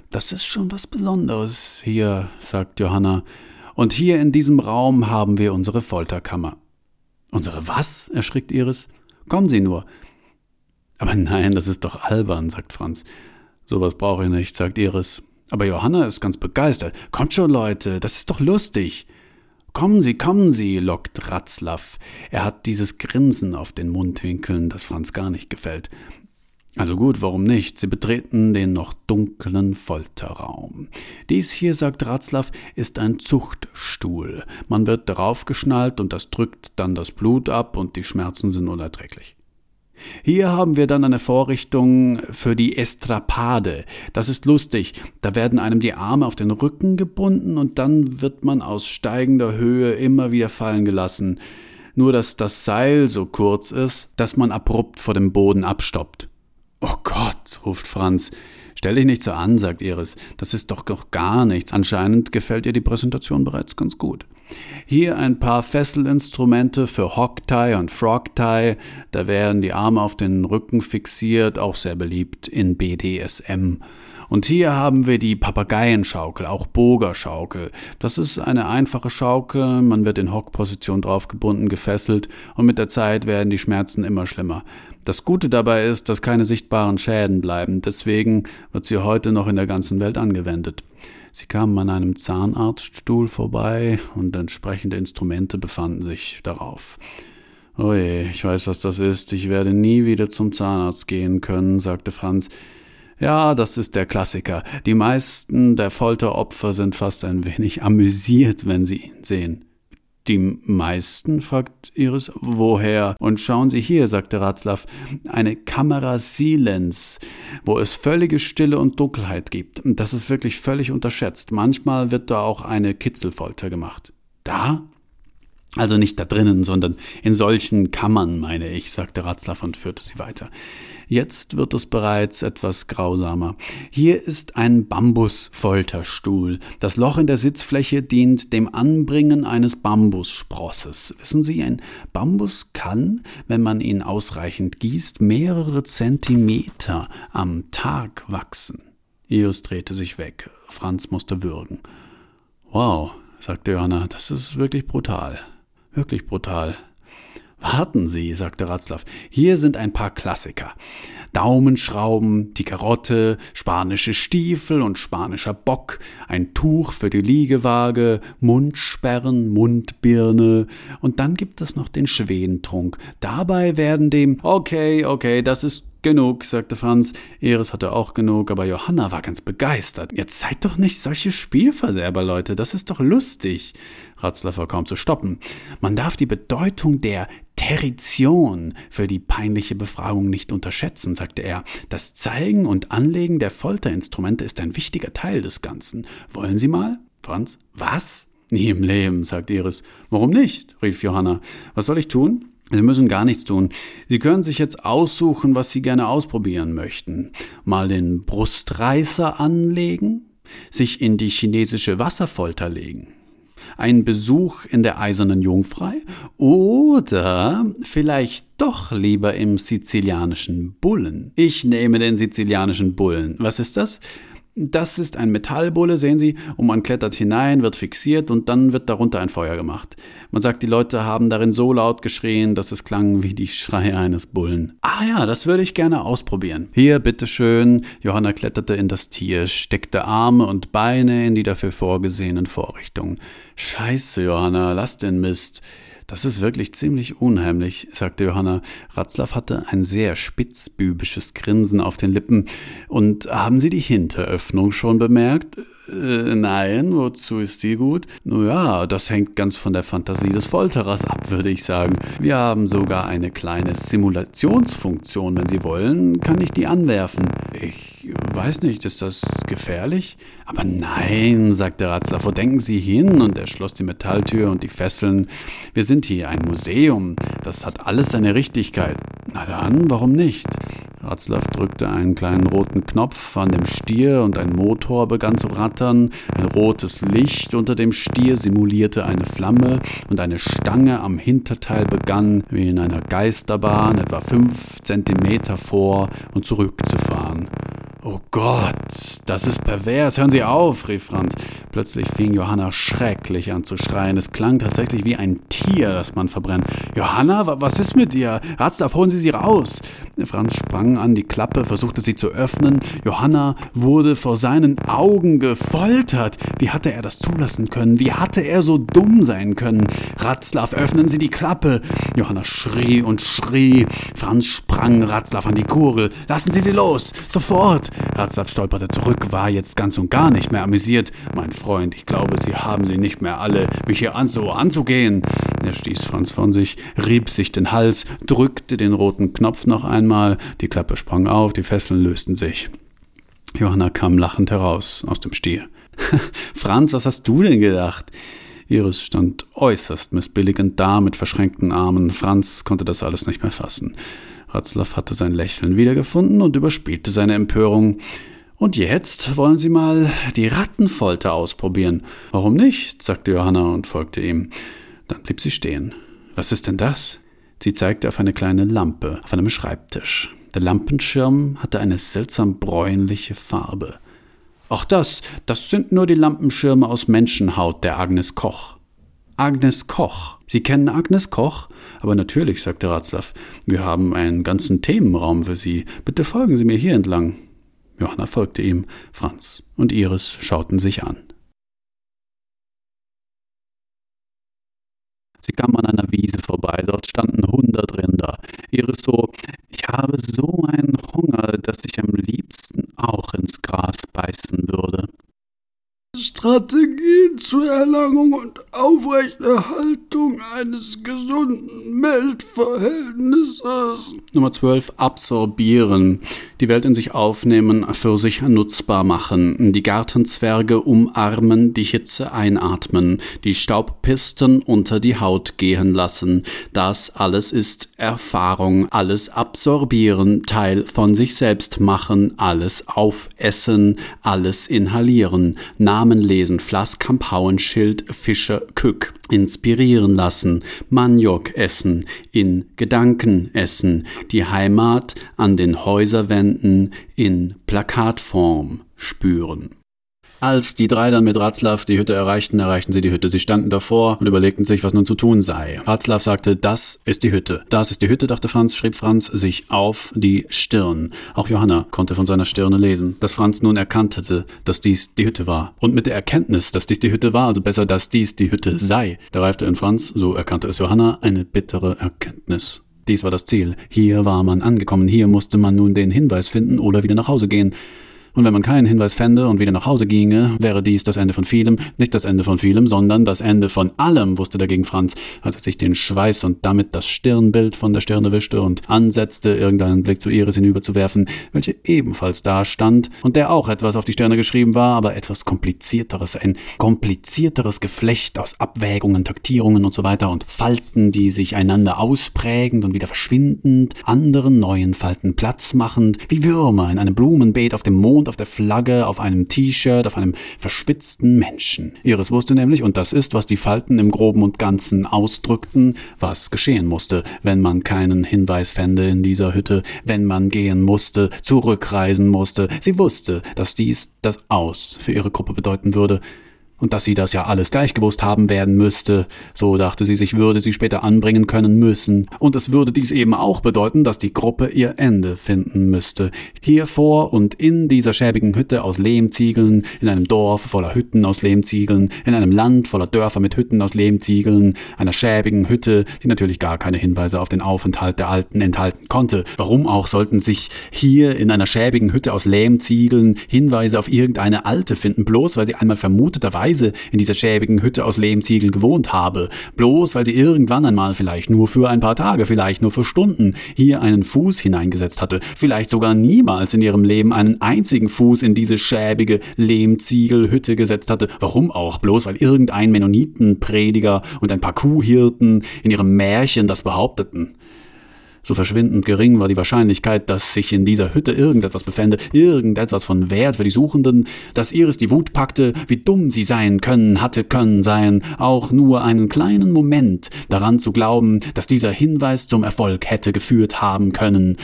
Das ist schon was Besonderes hier, sagt Johanna. Und hier in diesem Raum haben wir unsere Folterkammer. Unsere was? erschrickt Iris. Kommen Sie nur. Aber nein, das ist doch albern, sagt Franz. Sowas brauche ich nicht, sagt Iris. Aber Johanna ist ganz begeistert. Kommt schon, Leute, das ist doch lustig. Kommen Sie, kommen Sie, lockt Ratzlaff. Er hat dieses Grinsen auf den Mundwinkeln, das Franz gar nicht gefällt. Also gut, warum nicht? Sie betreten den noch dunklen Folterraum. Dies hier, sagt Ratzlaff, ist ein Zuchtstuhl. Man wird darauf geschnallt und das drückt dann das Blut ab und die Schmerzen sind unerträglich. Hier haben wir dann eine Vorrichtung für die Estrapade. Das ist lustig. Da werden einem die Arme auf den Rücken gebunden und dann wird man aus steigender Höhe immer wieder fallen gelassen. Nur dass das Seil so kurz ist, dass man abrupt vor dem Boden abstoppt. Oh Gott, ruft Franz. Stell dich nicht so an, sagt Iris. Das ist doch gar nichts. Anscheinend gefällt ihr die Präsentation bereits ganz gut. Hier ein paar Fesselinstrumente für Hocktie und Frogtie. Da werden die Arme auf den Rücken fixiert, auch sehr beliebt in BDSM. Und hier haben wir die Papageienschaukel, auch Bogerschaukel. Das ist eine einfache Schaukel, man wird in Hockposition draufgebunden, gefesselt und mit der Zeit werden die Schmerzen immer schlimmer. Das Gute dabei ist, dass keine sichtbaren Schäden bleiben, deswegen wird sie heute noch in der ganzen Welt angewendet. Sie kamen an einem Zahnarztstuhl vorbei und entsprechende Instrumente befanden sich darauf. Oje, ich weiß, was das ist. Ich werde nie wieder zum Zahnarzt gehen können, sagte Franz. Ja, das ist der Klassiker. Die meisten der Folteropfer sind fast ein wenig amüsiert, wenn sie ihn sehen. Die meisten? fragt Iris. Woher? Und schauen Sie hier, sagte Ratzlaff, eine Kamera Silence, wo es völlige Stille und Dunkelheit gibt. Das ist wirklich völlig unterschätzt. Manchmal wird da auch eine Kitzelfolter gemacht. Da? Also nicht da drinnen, sondern in solchen Kammern, meine ich, sagte Ratzlaff und führte sie weiter. Jetzt wird es bereits etwas grausamer. Hier ist ein Bambusfolterstuhl. Das Loch in der Sitzfläche dient dem Anbringen eines Bambussprosses. Wissen Sie, ein Bambus kann, wenn man ihn ausreichend gießt, mehrere Zentimeter am Tag wachsen. Iris drehte sich weg. Franz musste würgen. Wow, sagte Johanna, das ist wirklich brutal. Wirklich brutal. Warten Sie, sagte Ratzlaff, hier sind ein paar Klassiker. Daumenschrauben, die Karotte, spanische Stiefel und spanischer Bock, ein Tuch für die Liegewaage, Mundsperren, Mundbirne und dann gibt es noch den Schwentrunk. Dabei werden dem Okay, okay, das ist Genug, sagte Franz. Eris hatte auch genug, aber Johanna war ganz begeistert. Jetzt seid doch nicht solche Spielverderber, Leute, das ist doch lustig. Ratzler war kaum zu stoppen. Man darf die Bedeutung der Territion für die peinliche Befragung nicht unterschätzen, sagte er. Das Zeigen und Anlegen der Folterinstrumente ist ein wichtiger Teil des Ganzen. Wollen Sie mal? Franz. Was? Nie im Leben, sagte Iris. Warum nicht? rief Johanna. Was soll ich tun? Sie müssen gar nichts tun. Sie können sich jetzt aussuchen, was Sie gerne ausprobieren möchten. Mal den Brustreißer anlegen, sich in die chinesische Wasserfolter legen, einen Besuch in der Eisernen Jungfrei oder vielleicht doch lieber im sizilianischen Bullen. Ich nehme den sizilianischen Bullen. Was ist das? Das ist ein Metallbulle, sehen Sie, und man klettert hinein, wird fixiert und dann wird darunter ein Feuer gemacht. Man sagt, die Leute haben darin so laut geschrien, dass es klang wie die Schreie eines Bullen. Ah ja, das würde ich gerne ausprobieren. Hier, bitteschön. Johanna kletterte in das Tier, steckte Arme und Beine in die dafür vorgesehenen Vorrichtungen. Scheiße, Johanna, lass den Mist. Das ist wirklich ziemlich unheimlich, sagte Johanna. Ratzlaff hatte ein sehr spitzbübisches Grinsen auf den Lippen. Und haben Sie die Hinteröffnung schon bemerkt? Äh, nein, wozu ist die gut? Naja, das hängt ganz von der Fantasie des Folterers ab, würde ich sagen. Wir haben sogar eine kleine Simulationsfunktion. Wenn Sie wollen, kann ich die anwerfen. Ich weiß nicht, ist das gefährlich? Aber nein, sagte Ratzler, wo denken Sie hin? Und er schloss die Metalltür und die Fesseln. Wir sind hier ein Museum. Das hat alles seine Richtigkeit. Na dann, warum nicht? Ratzlaff drückte einen kleinen roten Knopf an dem Stier und ein Motor begann zu rattern. Ein rotes Licht unter dem Stier simulierte eine Flamme und eine Stange am Hinterteil begann, wie in einer Geisterbahn, etwa fünf Zentimeter vor und zurück zu fahren. Oh Gott, das ist pervers, hören Sie auf, rief Franz. Plötzlich fing Johanna schrecklich an zu schreien. Es klang tatsächlich wie ein Tier, das man verbrennt. Johanna, was ist mit dir? Ratzlaff, holen Sie sie raus. Franz sprang an die Klappe, versuchte sie zu öffnen. Johanna wurde vor seinen Augen gefoltert. Wie hatte er das zulassen können? Wie hatte er so dumm sein können? Ratzlaff, öffnen Sie die Klappe. Johanna schrie und schrie. Franz sprang Ratzlaff an die Kurel. Lassen Sie sie los, sofort. Ratzlaff stolperte zurück, war jetzt ganz und gar nicht mehr amüsiert. Mein Freund, ich glaube, Sie haben sie nicht mehr alle, mich hier an so anzugehen. Er stieß Franz von sich, rieb sich den Hals, drückte den roten Knopf noch einmal, die Klappe sprang auf, die Fesseln lösten sich. Johanna kam lachend heraus aus dem Stier. [LAUGHS] Franz, was hast du denn gedacht? Iris stand äußerst missbilligend da mit verschränkten Armen. Franz konnte das alles nicht mehr fassen. Ratzlaff hatte sein Lächeln wiedergefunden und überspielte seine Empörung. Und jetzt wollen Sie mal die Rattenfolter ausprobieren. Warum nicht? sagte Johanna und folgte ihm. Dann blieb sie stehen. Was ist denn das? Sie zeigte auf eine kleine Lampe auf einem Schreibtisch. Der Lampenschirm hatte eine seltsam bräunliche Farbe. Auch das, das sind nur die Lampenschirme aus Menschenhaut der Agnes Koch. Agnes Koch. Sie kennen Agnes Koch? Aber natürlich, sagte Ratzlaff, wir haben einen ganzen Themenraum für Sie. Bitte folgen Sie mir hier entlang. Johanna folgte ihm, Franz und Iris schauten sich an. Sie kamen an einer Wiese vorbei, dort standen hundert Rinder. Iris so, ich habe so einen Hunger, dass ich am liebsten auch ins Gras beißen würde. Strategien zur Erlangung und Aufrechterhaltung eines gesunden Weltverhältnisses. Nummer 12. Absorbieren. Die Welt in sich aufnehmen, für sich nutzbar machen. Die Gartenzwerge umarmen, die Hitze einatmen, die Staubpisten unter die Haut gehen lassen. Das alles ist Erfahrung. Alles absorbieren, Teil von sich selbst machen, alles aufessen, alles inhalieren. Namen lesen, Flasskamp, Hauenschild, Fischer, Kück. Inspirieren lassen, Maniok essen, in Gedanken essen, die Heimat an den Häuserwänden in Plakatform spüren. Als die drei dann mit Ratzlaff die Hütte erreichten, erreichten sie die Hütte. Sie standen davor und überlegten sich, was nun zu tun sei. Ratzlaff sagte, das ist die Hütte. Das ist die Hütte, dachte Franz, schrieb Franz sich auf die Stirn. Auch Johanna konnte von seiner Stirne lesen, dass Franz nun erkannt hatte, dass dies die Hütte war. Und mit der Erkenntnis, dass dies die Hütte war, also besser, dass dies die Hütte sei, da reifte in Franz, so erkannte es Johanna, eine bittere Erkenntnis. Dies war das Ziel. Hier war man angekommen. Hier musste man nun den Hinweis finden oder wieder nach Hause gehen. Und wenn man keinen Hinweis fände und wieder nach Hause ginge, wäre dies das Ende von vielem, nicht das Ende von vielem, sondern das Ende von allem, wusste dagegen Franz, als er sich den Schweiß und damit das Stirnbild von der Stirne wischte und ansetzte, irgendeinen Blick zu Iris hinüberzuwerfen, welche ebenfalls da stand und der auch etwas auf die Stirne geschrieben war, aber etwas komplizierteres, ein komplizierteres Geflecht aus Abwägungen, Taktierungen und so weiter und Falten, die sich einander ausprägend und wieder verschwindend, anderen neuen Falten Platz machend, wie Würmer in einem Blumenbeet auf dem Mond auf der Flagge, auf einem T-Shirt, auf einem verschwitzten Menschen. Iris wusste nämlich, und das ist, was die Falten im groben und ganzen ausdrückten, was geschehen musste, wenn man keinen Hinweis fände in dieser Hütte, wenn man gehen musste, zurückreisen musste. Sie wusste, dass dies das Aus für ihre Gruppe bedeuten würde, und dass sie das ja alles gleich gewusst haben werden müsste, so dachte sie sich, würde sie später anbringen können müssen. Und es würde dies eben auch bedeuten, dass die Gruppe ihr Ende finden müsste. Hier vor und in dieser schäbigen Hütte aus Lehmziegeln, in einem Dorf voller Hütten aus Lehmziegeln, in einem Land voller Dörfer mit Hütten aus Lehmziegeln, einer schäbigen Hütte, die natürlich gar keine Hinweise auf den Aufenthalt der Alten enthalten konnte. Warum auch sollten sich hier in einer schäbigen Hütte aus Lehmziegeln Hinweise auf irgendeine Alte finden, bloß weil sie einmal vermuteterweise Weise in dieser schäbigen Hütte aus Lehmziegeln gewohnt habe, bloß weil sie irgendwann einmal vielleicht nur für ein paar Tage, vielleicht nur für Stunden hier einen Fuß hineingesetzt hatte, vielleicht sogar niemals in ihrem Leben einen einzigen Fuß in diese schäbige Lehmziegelhütte gesetzt hatte. Warum auch? Bloß weil irgendein Mennonitenprediger und ein paar Kuhhirten in ihrem Märchen das behaupteten. So verschwindend gering war die Wahrscheinlichkeit, dass sich in dieser Hütte irgendetwas befände, irgendetwas von Wert für die Suchenden, dass Iris die Wut packte, wie dumm sie sein können, hatte können sein, auch nur einen kleinen Moment daran zu glauben, dass dieser Hinweis zum Erfolg hätte geführt haben können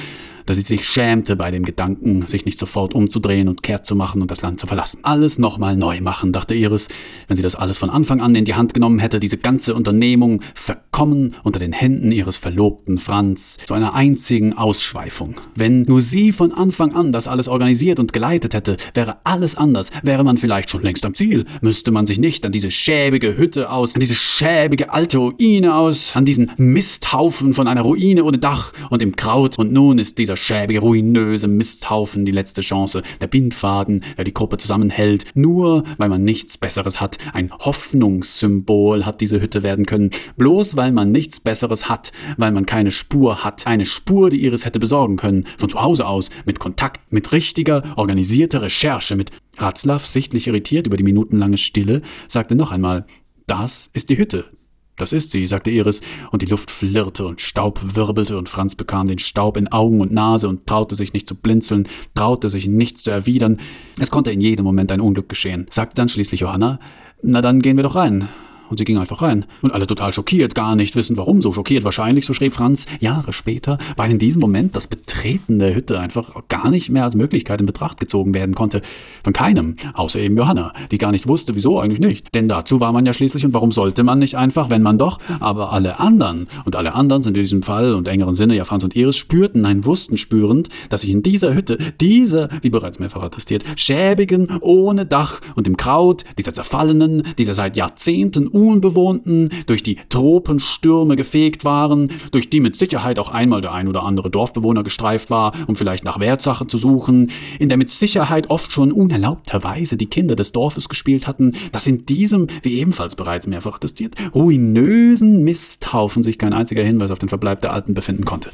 dass sie sich schämte bei dem Gedanken, sich nicht sofort umzudrehen und kehrt zu machen und das Land zu verlassen. Alles nochmal neu machen, dachte Iris. Wenn sie das alles von Anfang an in die Hand genommen hätte, diese ganze Unternehmung verkommen unter den Händen ihres Verlobten Franz zu einer einzigen Ausschweifung. Wenn nur sie von Anfang an das alles organisiert und geleitet hätte, wäre alles anders, wäre man vielleicht schon längst am Ziel, müsste man sich nicht an diese schäbige Hütte aus, an diese schäbige alte Ruine aus, an diesen Misthaufen von einer Ruine ohne Dach und im Kraut und nun ist dieser dieser schäbige, ruinöse Misthaufen die letzte Chance, der Bindfaden, der die Gruppe zusammenhält, nur weil man nichts Besseres hat. Ein Hoffnungssymbol hat diese Hütte werden können, bloß weil man nichts Besseres hat, weil man keine Spur hat, eine Spur, die Iris hätte besorgen können, von zu Hause aus, mit Kontakt, mit richtiger, organisierter Recherche, mit Ratzlaff, sichtlich irritiert über die minutenlange Stille, sagte noch einmal, das ist die Hütte, Das ist sie, sagte Iris, und die Luft flirrte und Staub wirbelte, und Franz bekam den Staub in Augen und Nase und traute sich nicht zu blinzeln, traute sich nichts zu erwidern. Es konnte in jedem Moment ein Unglück geschehen, sagte dann schließlich Johanna, na dann gehen wir doch rein. Und sie ging einfach rein. Und alle total schockiert, gar nicht wissen, warum so schockiert. Wahrscheinlich, so schrieb Franz, Jahre später, weil in diesem Moment das Betreten der Hütte einfach gar nicht mehr als Möglichkeit in Betracht gezogen werden konnte. Von keinem, außer eben Johanna, die gar nicht wusste, wieso eigentlich nicht. Denn dazu war man ja schließlich und warum sollte man nicht einfach, wenn man doch, aber alle anderen, und alle anderen sind in diesem Fall und engeren Sinne ja Franz und Iris, spürten, nein, wussten spürend, dass sich in dieser Hütte, dieser, wie bereits mehrfach attestiert, schäbigen, ohne Dach und im Kraut, dieser zerfallenen, dieser seit Jahrzehnten unbewohnten, durch die Tropenstürme gefegt waren, durch die mit Sicherheit auch einmal der ein oder andere Dorfbewohner gestreift war, um vielleicht nach Wertsachen zu suchen, in der mit Sicherheit oft schon unerlaubterweise die Kinder des Dorfes gespielt hatten, dass in diesem, wie ebenfalls bereits mehrfach attestiert, ruinösen Misthaufen sich kein einziger Hinweis auf den Verbleib der Alten befinden konnte.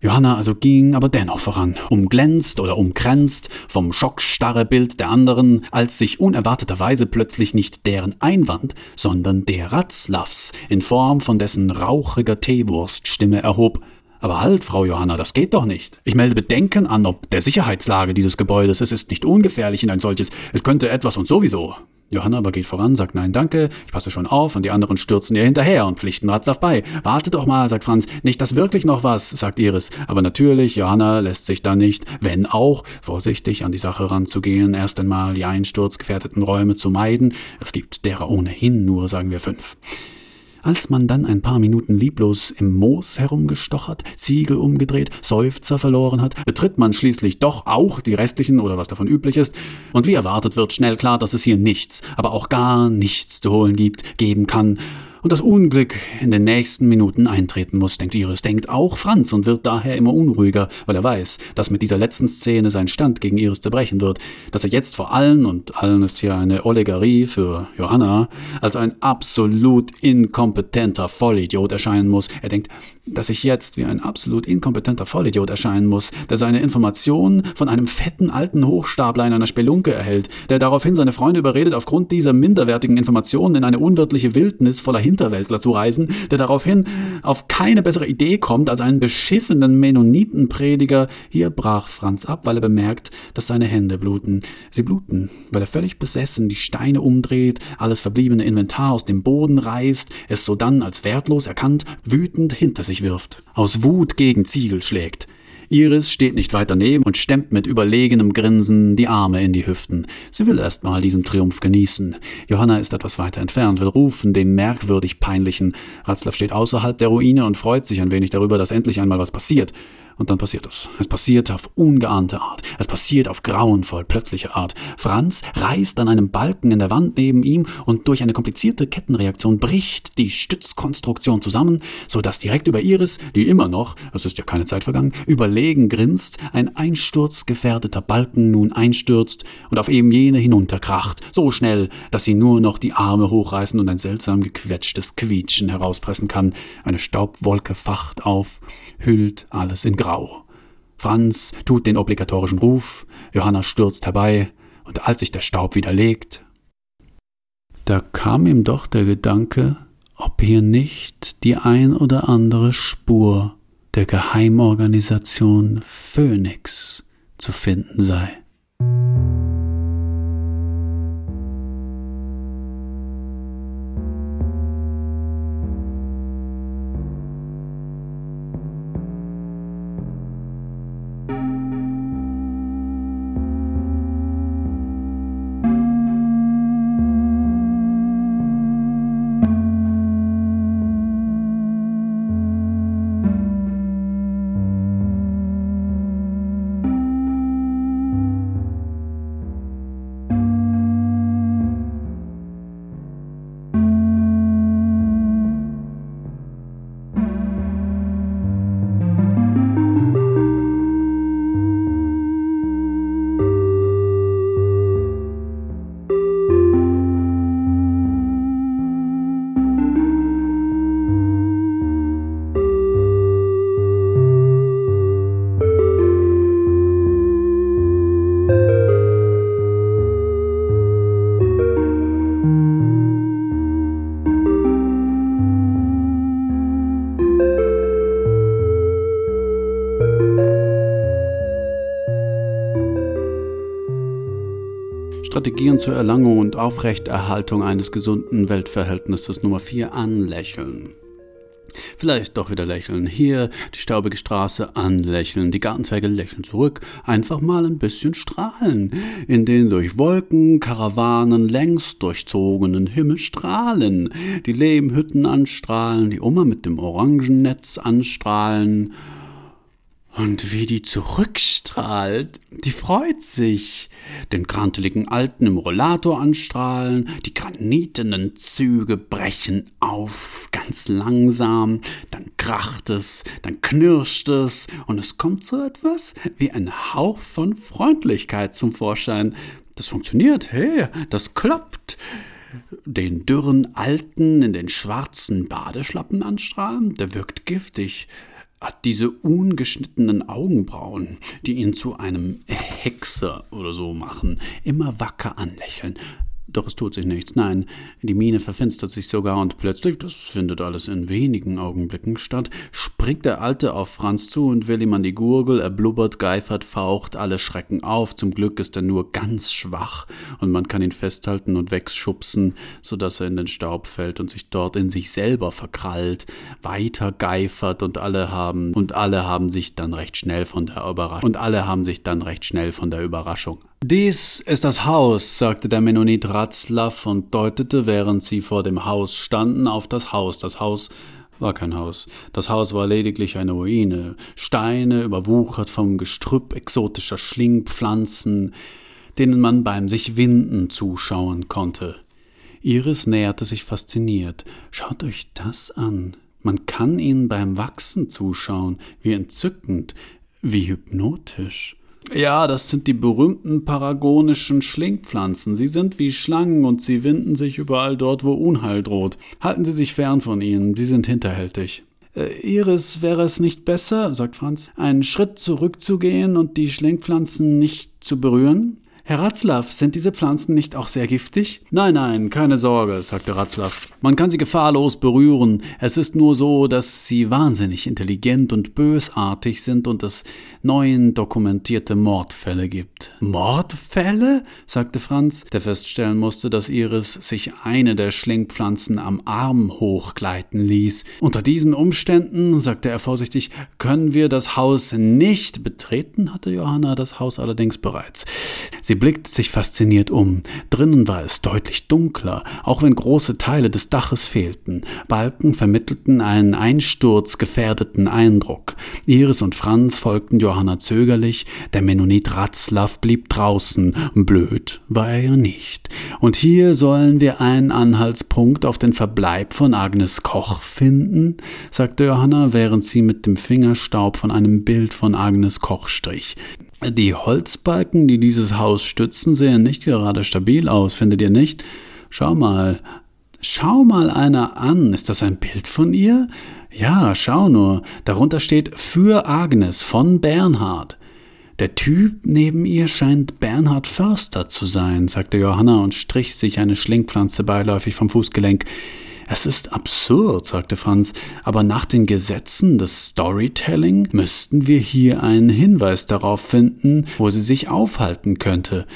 Johanna also ging aber dennoch voran, umglänzt oder umkränzt vom schockstarre Bild der anderen, als sich unerwarteterweise plötzlich nicht deren Einwand, sondern der Ratzlaffs in Form von dessen rauchiger Teewurststimme erhob. Aber halt, Frau Johanna, das geht doch nicht. Ich melde Bedenken an ob der Sicherheitslage dieses Gebäudes. Es ist nicht ungefährlich in ein solches. Es könnte etwas und sowieso. Johanna aber geht voran, sagt nein, danke, ich passe schon auf und die anderen stürzen ihr hinterher und pflichten Ratzlaff bei. Warte doch mal, sagt Franz, nicht, dass wirklich noch was, sagt Iris. Aber natürlich, Johanna lässt sich da nicht, wenn auch, vorsichtig an die Sache ranzugehen, erst einmal die einsturzgefährdeten Räume zu meiden. Es gibt derer ohnehin nur, sagen wir, fünf. Als man dann ein paar Minuten lieblos im Moos herumgestochert, Ziegel umgedreht, Seufzer verloren hat, betritt man schließlich doch auch die restlichen oder was davon üblich ist, und wie erwartet wird schnell klar, dass es hier nichts, aber auch gar nichts zu holen gibt, geben kann, und das Unglück in den nächsten Minuten eintreten muss, denkt Iris, denkt auch Franz und wird daher immer unruhiger, weil er weiß, dass mit dieser letzten Szene sein Stand gegen Iris zerbrechen wird, dass er jetzt vor allen, und allen ist hier eine Oligarie für Johanna, als ein absolut inkompetenter Vollidiot erscheinen muss. Er denkt, dass ich jetzt wie ein absolut inkompetenter Vollidiot erscheinen muss, der seine Informationen von einem fetten alten Hochstapler in einer Spelunke erhält, der daraufhin seine Freunde überredet, aufgrund dieser minderwertigen Informationen in eine unwirtliche Wildnis voller Hinterwäldler zu reisen, der daraufhin auf keine bessere Idee kommt, als einen beschissenen Mennonitenprediger. Hier brach Franz ab, weil er bemerkt, dass seine Hände bluten. Sie bluten, weil er völlig besessen die Steine umdreht, alles verbliebene Inventar aus dem Boden reißt, es sodann als wertlos erkannt, wütend hinter sich wirft, aus Wut gegen Ziegel schlägt. Iris steht nicht weit daneben und stemmt mit überlegenem Grinsen die Arme in die Hüften. Sie will erst mal diesen Triumph genießen. Johanna ist etwas weiter entfernt, will rufen, dem merkwürdig peinlichen. Ratzlaff steht außerhalb der Ruine und freut sich ein wenig darüber, dass endlich einmal was passiert. Und dann passiert es. Es passiert auf ungeahnte Art. Es passiert auf grauenvoll plötzliche Art. Franz reißt an einem Balken in der Wand neben ihm und durch eine komplizierte Kettenreaktion bricht die Stützkonstruktion zusammen, so dass direkt über Iris, die immer noch, es ist ja keine Zeit vergangen, überlegen grinst, ein einsturzgefährdeter Balken nun einstürzt und auf eben jene hinunterkracht, so schnell, dass sie nur noch die Arme hochreißen und ein seltsam gequetschtes Quietschen herauspressen kann. Eine Staubwolke facht auf, hüllt alles in Grau. Franz tut den obligatorischen Ruf, Johanna stürzt herbei, und als sich der Staub wieder legt, da kam ihm doch der Gedanke, ob hier nicht die ein oder andere Spur der Geheimorganisation Phoenix zu finden sei. Strategien zur Erlangung und Aufrechterhaltung eines gesunden Weltverhältnisses Nummer 4 anlächeln. Vielleicht doch wieder lächeln. Hier die staubige Straße anlächeln, die Gartenzweige lächeln zurück, einfach mal ein bisschen strahlen, in den durch Wolken, Karawanen längst durchzogenen Himmel strahlen, die Lehmhütten anstrahlen, die Oma mit dem Orangennetz anstrahlen und wie die zurückstrahlt, die freut sich. Den kranteligen Alten im Rollator anstrahlen, die granitenen Züge brechen auf, ganz langsam, dann kracht es, dann knirscht es und es kommt so etwas wie ein Hauch von Freundlichkeit zum Vorschein. Das funktioniert, hey, das klappt den dürren Alten in den schwarzen Badeschlappen anstrahlen, der wirkt giftig hat diese ungeschnittenen Augenbrauen, die ihn zu einem Hexer oder so machen, immer wacker anlächeln, doch es tut sich nichts. Nein, die Miene verfinstert sich sogar und plötzlich, das findet alles in wenigen Augenblicken statt, springt der Alte auf Franz zu und will ihm an die Gurgel, er blubbert, geifert, faucht, alle schrecken auf. Zum Glück ist er nur ganz schwach und man kann ihn festhalten und wegschubsen, sodass er in den Staub fällt und sich dort in sich selber verkrallt, weiter geifert und alle haben, und alle haben sich dann recht schnell von der Überraschung, und alle haben sich dann recht schnell von der Überraschung dies ist das Haus, sagte der Mennonit Ratzlaff und deutete, während sie vor dem Haus standen, auf das Haus. Das Haus war kein Haus. Das Haus war lediglich eine Ruine. Steine, überwuchert vom Gestrüpp exotischer Schlingpflanzen, denen man beim sich winden zuschauen konnte. Iris näherte sich fasziniert. Schaut euch das an. Man kann ihnen beim Wachsen zuschauen. Wie entzückend, wie hypnotisch. Ja, das sind die berühmten paragonischen Schlingpflanzen. Sie sind wie Schlangen und sie winden sich überall dort, wo Unheil droht. Halten Sie sich fern von ihnen, sie sind hinterhältig. Äh, Iris, wäre es nicht besser, sagt Franz, einen Schritt zurückzugehen und die Schlingpflanzen nicht zu berühren? Herr Ratzlaff, sind diese Pflanzen nicht auch sehr giftig? Nein, nein, keine Sorge, sagte Ratzlaff. Man kann sie gefahrlos berühren. Es ist nur so, dass sie wahnsinnig intelligent und bösartig sind und es neuen dokumentierte Mordfälle gibt. Mordfälle? sagte Franz, der feststellen musste, dass Iris sich eine der Schlingpflanzen am Arm hochgleiten ließ. Unter diesen Umständen, sagte er vorsichtig, können wir das Haus nicht betreten, hatte Johanna das Haus allerdings bereits. Sie blickt sich fasziniert um. Drinnen war es deutlich dunkler, auch wenn große Teile des Daches fehlten. Balken vermittelten einen einsturzgefährdeten Eindruck. Iris und Franz folgten Johanna zögerlich, der Mennonit Ratzlaff blieb draußen. Blöd war er ja nicht. Und hier sollen wir einen Anhaltspunkt auf den Verbleib von Agnes Koch finden, sagte Johanna, während sie mit dem Fingerstaub von einem Bild von Agnes Koch strich. Die Holzbalken, die dieses Haus stützen, sehen nicht gerade stabil aus, findet ihr nicht? Schau mal. Schau mal einer an. Ist das ein Bild von ihr? Ja, schau nur. Darunter steht für Agnes von Bernhard. Der Typ neben ihr scheint Bernhard Förster zu sein, sagte Johanna und strich sich eine Schlingpflanze beiläufig vom Fußgelenk. Es ist absurd, sagte Franz, aber nach den Gesetzen des Storytelling müssten wir hier einen Hinweis darauf finden, wo sie sich aufhalten könnte.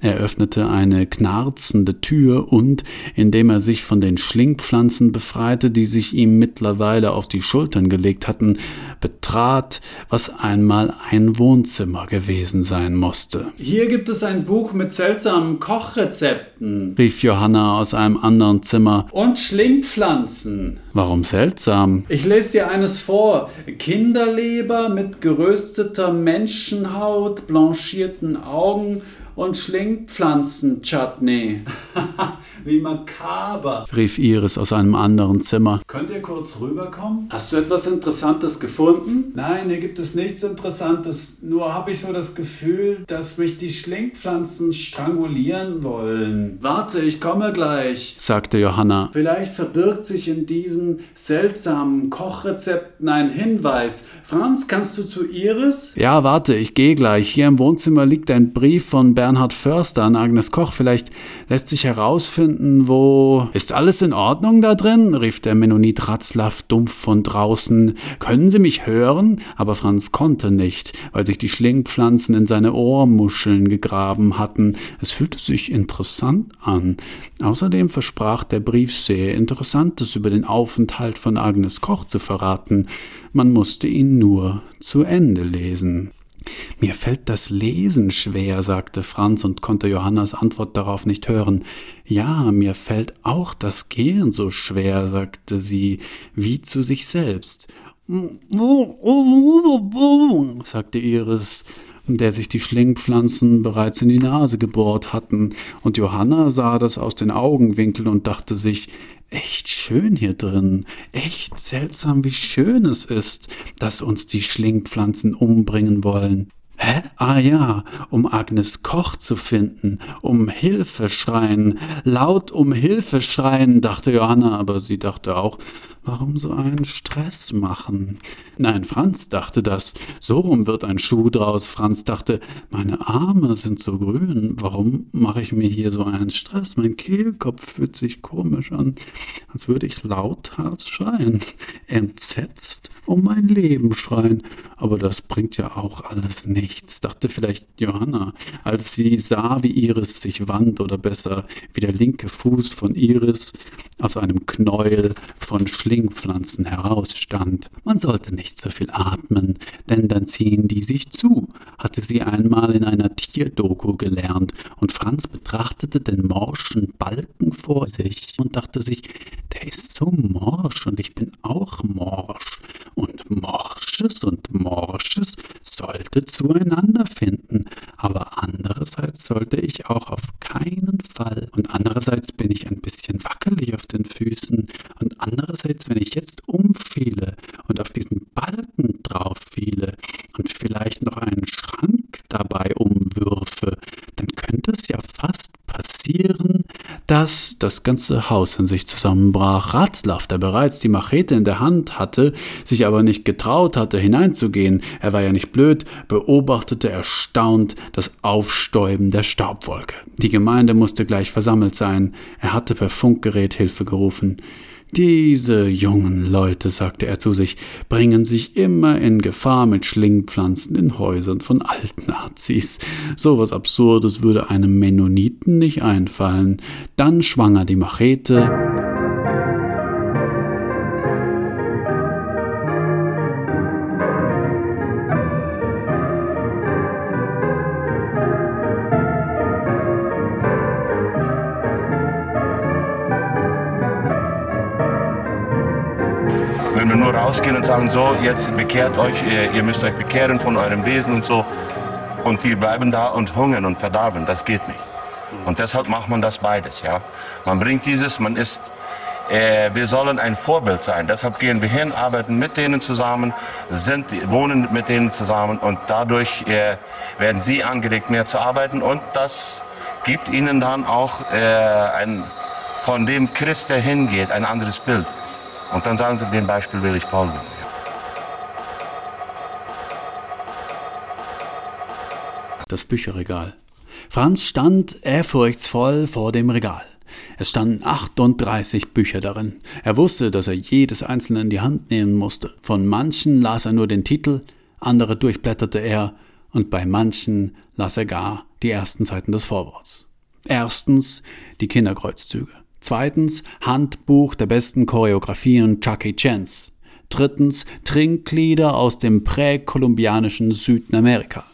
Er öffnete eine knarzende Tür und, indem er sich von den Schlingpflanzen befreite, die sich ihm mittlerweile auf die Schultern gelegt hatten, betrat, was einmal ein Wohnzimmer gewesen sein musste. Hier gibt es ein Buch mit seltsamen Kochrezepten, rief Johanna aus einem anderen Zimmer. Und Schlingpflanzen. Warum seltsam? Ich lese dir eines vor. Kinderleber mit gerösteter Menschenhaut, blanchierten Augen und Schlingpflanzen-Chutney. [LAUGHS] Wie makaber, rief Iris aus einem anderen Zimmer. Könnt ihr kurz rüberkommen? Hast du etwas Interessantes gefunden? Nein, hier gibt es nichts Interessantes. Nur habe ich so das Gefühl, dass mich die Schlingpflanzen strangulieren wollen. Warte, ich komme gleich, sagte Johanna. Vielleicht verbirgt sich in diesen seltsamen Kochrezepten ein Hinweis. Franz, kannst du zu Iris? Ja, warte, ich gehe gleich. Hier im Wohnzimmer liegt ein Brief von Bernhard Förster an Agnes Koch. Vielleicht lässt sich herausfinden, wo. Ist alles in Ordnung da drin? rief der Mennonit Ratzlaff dumpf von draußen. Können Sie mich hören? Aber Franz konnte nicht, weil sich die Schlingpflanzen in seine Ohrmuscheln gegraben hatten. Es fühlte sich interessant an. Außerdem versprach der Brief sehr Interessantes über den Aufenthalt von Agnes Koch zu verraten. Man musste ihn nur zu Ende lesen. Mir fällt das Lesen schwer, sagte Franz und konnte Johannas Antwort darauf nicht hören. Ja, mir fällt auch das Gehen so schwer, sagte sie, wie zu sich selbst. sagte Iris, der sich die Schlingpflanzen bereits in die Nase gebohrt hatten, und Johanna sah das aus den Augenwinkeln und dachte sich, echt schön hier drin, echt seltsam, wie schön es ist, dass uns die Schlingpflanzen umbringen wollen. Hä? Ah ja, um Agnes Koch zu finden, um Hilfe schreien, laut um Hilfe schreien, dachte Johanna, aber sie dachte auch, Warum so einen Stress machen? Nein, Franz dachte das. So rum wird ein Schuh draus. Franz dachte, meine Arme sind so grün. Warum mache ich mir hier so einen Stress? Mein Kehlkopf fühlt sich komisch an, als würde ich lauthals schreien. Entsetzt um mein Leben schreien. Aber das bringt ja auch alles nichts, dachte vielleicht Johanna, als sie sah, wie Iris sich wand, oder besser, wie der linke Fuß von Iris aus einem Knäuel von Schlingpflanzen herausstand. Man sollte nicht so viel atmen, denn dann ziehen die sich zu, hatte sie einmal in einer Tierdoku gelernt, und Franz betrachtete den morschen Balken vor sich und dachte sich, der ist so morsch und ich bin auch morsch. Und Morsches und Morsches sollte zueinander finden, aber andererseits sollte ich auch auf keinen Fall. Und andererseits bin ich ein bisschen wackelig auf den Füßen. Und andererseits, wenn ich jetzt umfiele und auf diesen Balken drauf fiele und vielleicht noch einen Schrank dabei umwürfe, dann könnte es ja fast passieren, dass das ganze Haus in sich zusammenbrach. Ratzlaff, der bereits die Machete in der Hand hatte, sich aber nicht getraut hatte, hineinzugehen, er war ja nicht blöd, beobachtete erstaunt das Aufstäuben der Staubwolke. Die Gemeinde musste gleich versammelt sein. Er hatte per Funkgerät Hilfe gerufen. Diese jungen Leute, sagte er zu sich, bringen sich immer in Gefahr mit Schlingpflanzen in Häusern von Altnazis. So was Absurdes würde einem Mennoniten nicht einfallen. Dann schwang er die Machete. Sagen, so, jetzt bekehrt euch, ihr, ihr müsst euch bekehren von eurem Wesen und so. Und die bleiben da und hungern und verdarben. Das geht nicht. Und deshalb macht man das beides, ja. Man bringt dieses, man ist, äh, wir sollen ein Vorbild sein. Deshalb gehen wir hin, arbeiten mit denen zusammen, sind, wohnen mit denen zusammen und dadurch äh, werden sie angeregt, mehr zu arbeiten und das gibt ihnen dann auch äh, ein, von dem Christ, der hingeht, ein anderes Bild. Und dann sagen sie, dem Beispiel will ich folgen. Das Bücherregal. Franz stand ehrfurchtsvoll vor dem Regal. Es standen 38 Bücher darin. Er wusste, dass er jedes einzelne in die Hand nehmen musste. Von manchen las er nur den Titel, andere durchblätterte er, und bei manchen las er gar die ersten Seiten des Vorworts. Erstens die Kinderkreuzzüge. Zweitens Handbuch der besten Choreografien Chucky Chance. Drittens Trinklieder aus dem präkolumbianischen Südamerika.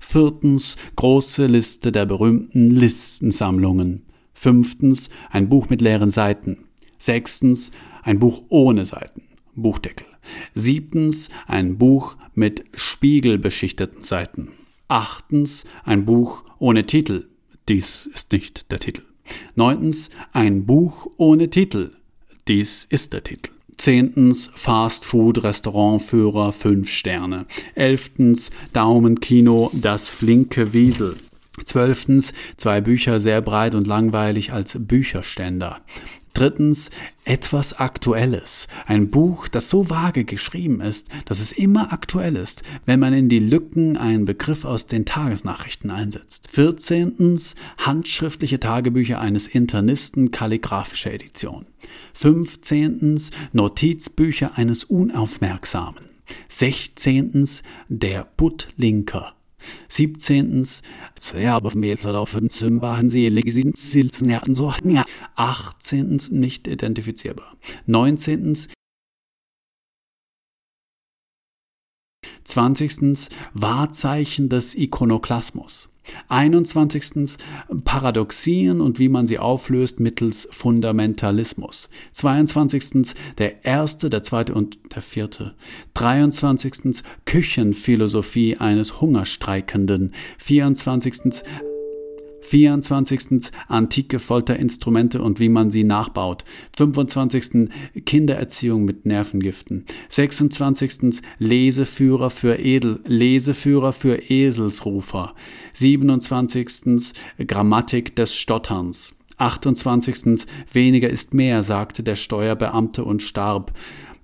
Viertens große Liste der berühmten Listensammlungen. Fünftens ein Buch mit leeren Seiten. Sechstens ein Buch ohne Seiten. Buchdeckel. Siebtens ein Buch mit spiegelbeschichteten Seiten. Achtens ein Buch ohne Titel. Dies ist nicht der Titel. Neuntens, ein Buch ohne Titel. Dies ist der Titel. Zehntens Fast Food Restaurantführer 5 Sterne. Elftens Daumenkino Das flinke Wiesel. Zwölftens, zwei Bücher sehr breit und langweilig als Bücherständer. Drittens, etwas Aktuelles. Ein Buch, das so vage geschrieben ist, dass es immer aktuell ist, wenn man in die Lücken einen Begriff aus den Tagesnachrichten einsetzt. Vierzehntens, handschriftliche Tagebücher eines Internisten, kalligraphische Edition. Fünfzehntens, Notizbücher eines Unaufmerksamen. Sechzehntens, der Buttlinker. 17. Ja, aber mehr auf waren sie Silzen hatten so. 18. nicht identifizierbar. 19. 20. Wahrzeichen des Ikonoklasmus. 21. Paradoxien und wie man sie auflöst mittels Fundamentalismus. 22. Der erste, der zweite und der vierte. 23. Küchenphilosophie eines Hungerstreikenden. 24. 24. Antike Folterinstrumente und wie man sie nachbaut. 25. Kindererziehung mit Nervengiften. 26. Leseführer für Edel, Leseführer für Eselsrufer. 27. Grammatik des Stotterns. 28. Weniger ist mehr, sagte der Steuerbeamte und starb.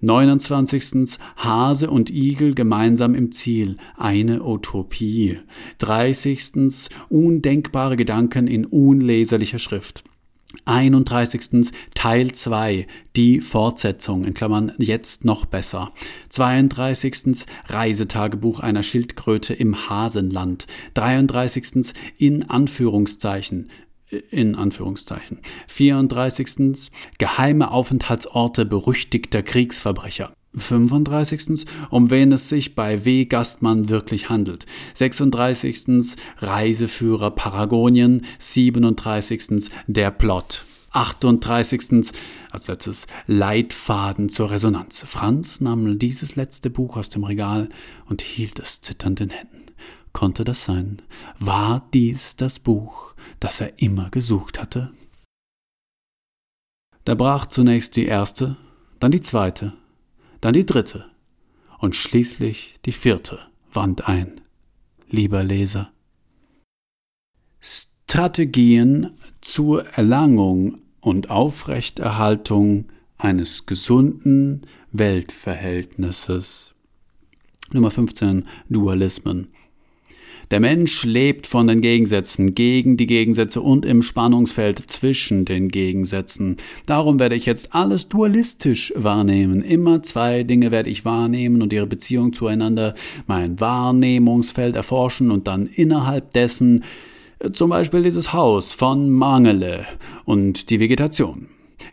29. Hase und Igel gemeinsam im Ziel, eine Utopie. 30. Undenkbare Gedanken in unleserlicher Schrift. 31. Teil 2, die Fortsetzung, in Klammern jetzt noch besser. 32. Reisetagebuch einer Schildkröte im Hasenland. 33. In Anführungszeichen, in Anführungszeichen. 34. Geheime Aufenthaltsorte berüchtigter Kriegsverbrecher. 35. Um wen es sich bei W. Gastmann wirklich handelt. 36. Reiseführer Paragonien. 37. Der Plot. 38. als letztes Leitfaden zur Resonanz. Franz nahm dieses letzte Buch aus dem Regal und hielt es zitternd in Händen. Konnte das sein? War dies das Buch, das er immer gesucht hatte? Da brach zunächst die erste, dann die zweite, dann die dritte und schließlich die vierte Wand ein. Lieber Leser. Strategien zur Erlangung und Aufrechterhaltung eines gesunden Weltverhältnisses. Nummer 15 Dualismen. Der Mensch lebt von den Gegensätzen, gegen die Gegensätze und im Spannungsfeld zwischen den Gegensätzen. Darum werde ich jetzt alles dualistisch wahrnehmen. Immer zwei Dinge werde ich wahrnehmen und ihre Beziehung zueinander, mein Wahrnehmungsfeld erforschen und dann innerhalb dessen äh, zum Beispiel dieses Haus von Mangele und die Vegetation,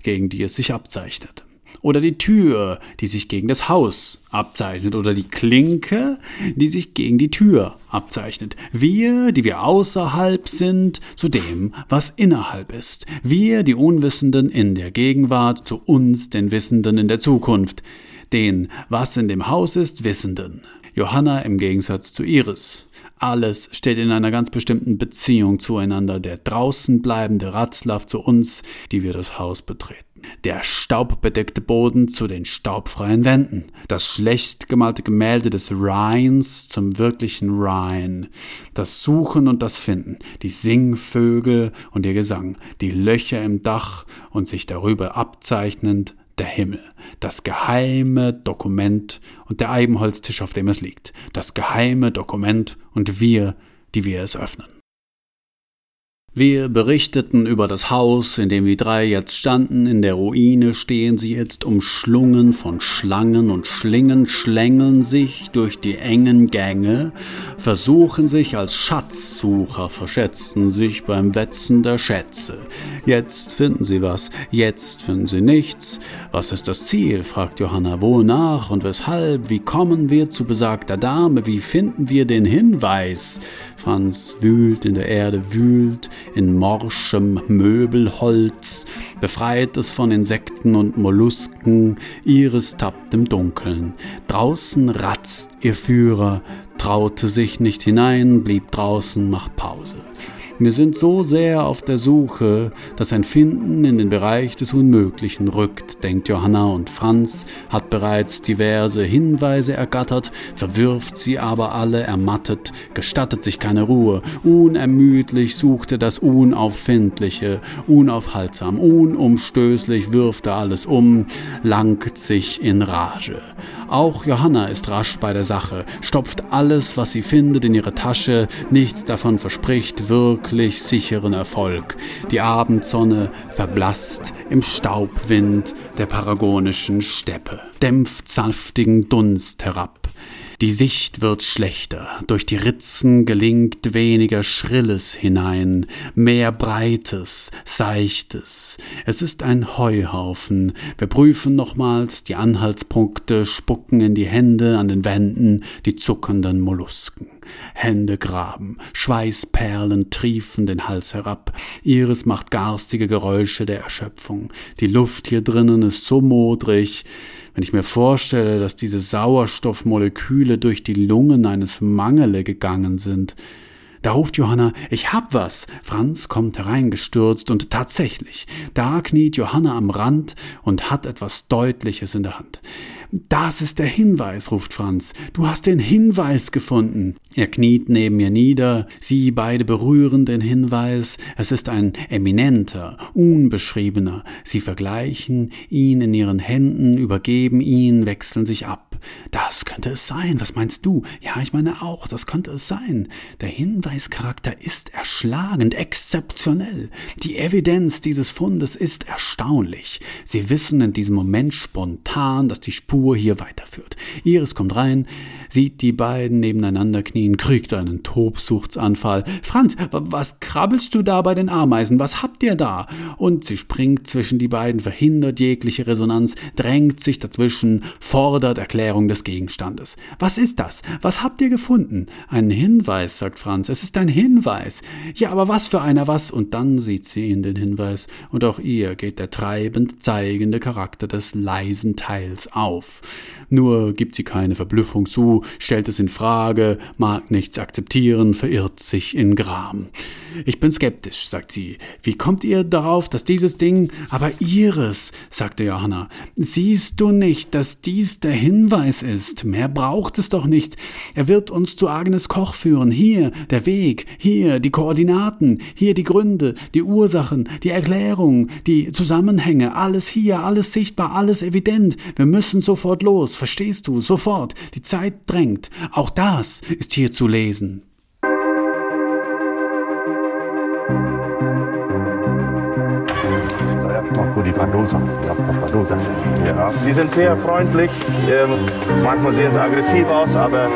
gegen die es sich abzeichnet oder die Tür, die sich gegen das Haus abzeichnet, oder die Klinke, die sich gegen die Tür abzeichnet. Wir, die wir außerhalb sind, zu dem, was innerhalb ist. Wir, die Unwissenden in der Gegenwart, zu uns, den Wissenden in der Zukunft. Den, was in dem Haus ist, Wissenden. Johanna im Gegensatz zu Iris. Alles steht in einer ganz bestimmten Beziehung zueinander. Der draußen bleibende Ratzlaff zu uns, die wir das Haus betreten. Der staubbedeckte Boden zu den staubfreien Wänden. Das schlecht gemalte Gemälde des Rhines zum wirklichen Rhine. Das Suchen und das Finden. Die Singvögel und ihr Gesang. Die Löcher im Dach und sich darüber abzeichnend der Himmel, das geheime Dokument und der Eibenholztisch, auf dem es liegt, das geheime Dokument und wir, die wir es öffnen. Wir berichteten über das Haus, in dem die drei jetzt standen. In der Ruine stehen sie jetzt umschlungen von Schlangen und Schlingen, schlängeln sich durch die engen Gänge, versuchen sich als Schatzsucher, verschätzen sich beim Wetzen der Schätze. Jetzt finden sie was, jetzt finden sie nichts. Was ist das Ziel? fragt Johanna. Wonach und weshalb? Wie kommen wir zu besagter Dame? Wie finden wir den Hinweis? Franz wühlt in der Erde, wühlt in morschem Möbelholz, befreit es von Insekten und Mollusken, Iris tappt im Dunkeln. Draußen ratzt ihr Führer, traute sich nicht hinein, blieb draußen, macht Pause. Wir sind so sehr auf der Suche, dass ein Finden in den Bereich des Unmöglichen rückt, denkt Johanna und Franz hat bereits diverse Hinweise ergattert, verwirft sie aber alle ermattet, gestattet sich keine Ruhe, unermüdlich sucht er das Unauffindliche, unaufhaltsam, unumstößlich wirft er alles um, langt sich in Rage. Auch Johanna ist rasch bei der Sache, stopft alles, was sie findet, in ihre Tasche, nichts davon verspricht wirklich sicheren Erfolg. Die Abendsonne verblasst im Staubwind der paragonischen Steppe, dämpft saftigen Dunst herab. Die Sicht wird schlechter, durch die Ritzen gelingt weniger Schrilles hinein, mehr Breites, Seichtes. Es ist ein Heuhaufen. Wir prüfen nochmals die Anhaltspunkte, spucken in die Hände an den Wänden die zuckenden Mollusken. Hände graben, Schweißperlen triefen den Hals herab, Iris macht garstige Geräusche der Erschöpfung. Die Luft hier drinnen ist so modrig, wenn ich mir vorstelle, dass diese Sauerstoffmoleküle durch die Lungen eines Mangele gegangen sind, da ruft Johanna, ich hab was. Franz kommt hereingestürzt und tatsächlich, da kniet Johanna am Rand und hat etwas Deutliches in der Hand. Das ist der Hinweis, ruft Franz. Du hast den Hinweis gefunden. Er kniet neben mir nieder, sie beide berühren den Hinweis. Es ist ein eminenter, unbeschriebener. Sie vergleichen ihn in ihren Händen, übergeben ihn, wechseln sich ab. Das könnte es sein. Was meinst du? Ja, ich meine auch, das könnte es sein. Der Hinweischarakter ist erschlagend, exzeptionell. Die Evidenz dieses Fundes ist erstaunlich. Sie wissen in diesem Moment spontan, dass die Spur hier weiterführt. Iris kommt rein, sieht die beiden nebeneinander knien, kriegt einen Tobsuchtsanfall. Franz, was krabbelst du da bei den Ameisen? Was habt ihr da? Und sie springt zwischen die beiden, verhindert jegliche Resonanz, drängt sich dazwischen, fordert Erklärung des Gegenstandes. Was ist das? Was habt ihr gefunden? Ein Hinweis, sagt Franz. Es ist ein Hinweis. Ja, aber was für einer was? Und dann sieht sie in den Hinweis, und auch ihr geht der treibend zeigende Charakter des leisen Teils auf. Nur gibt sie keine Verblüffung zu, stellt es in Frage, mag nichts akzeptieren, verirrt sich in Gram. Ich bin skeptisch, sagt sie. Wie kommt ihr darauf, dass dieses Ding, aber Iris, sagte Johanna, siehst du nicht, dass dies der Hinweis ist? Mehr braucht es doch nicht. Er wird uns zu Agnes Koch führen. Hier der Weg, hier die Koordinaten, hier die Gründe, die Ursachen, die Erklärung, die Zusammenhänge, alles hier, alles sichtbar, alles evident. Wir müssen sofort los, verstehst du? Sofort. Die Zeit drängt. Auch das ist hier zu lesen. Ja, sie sind sehr freundlich, ähm, manchmal sehen sie aggressiv aus, aber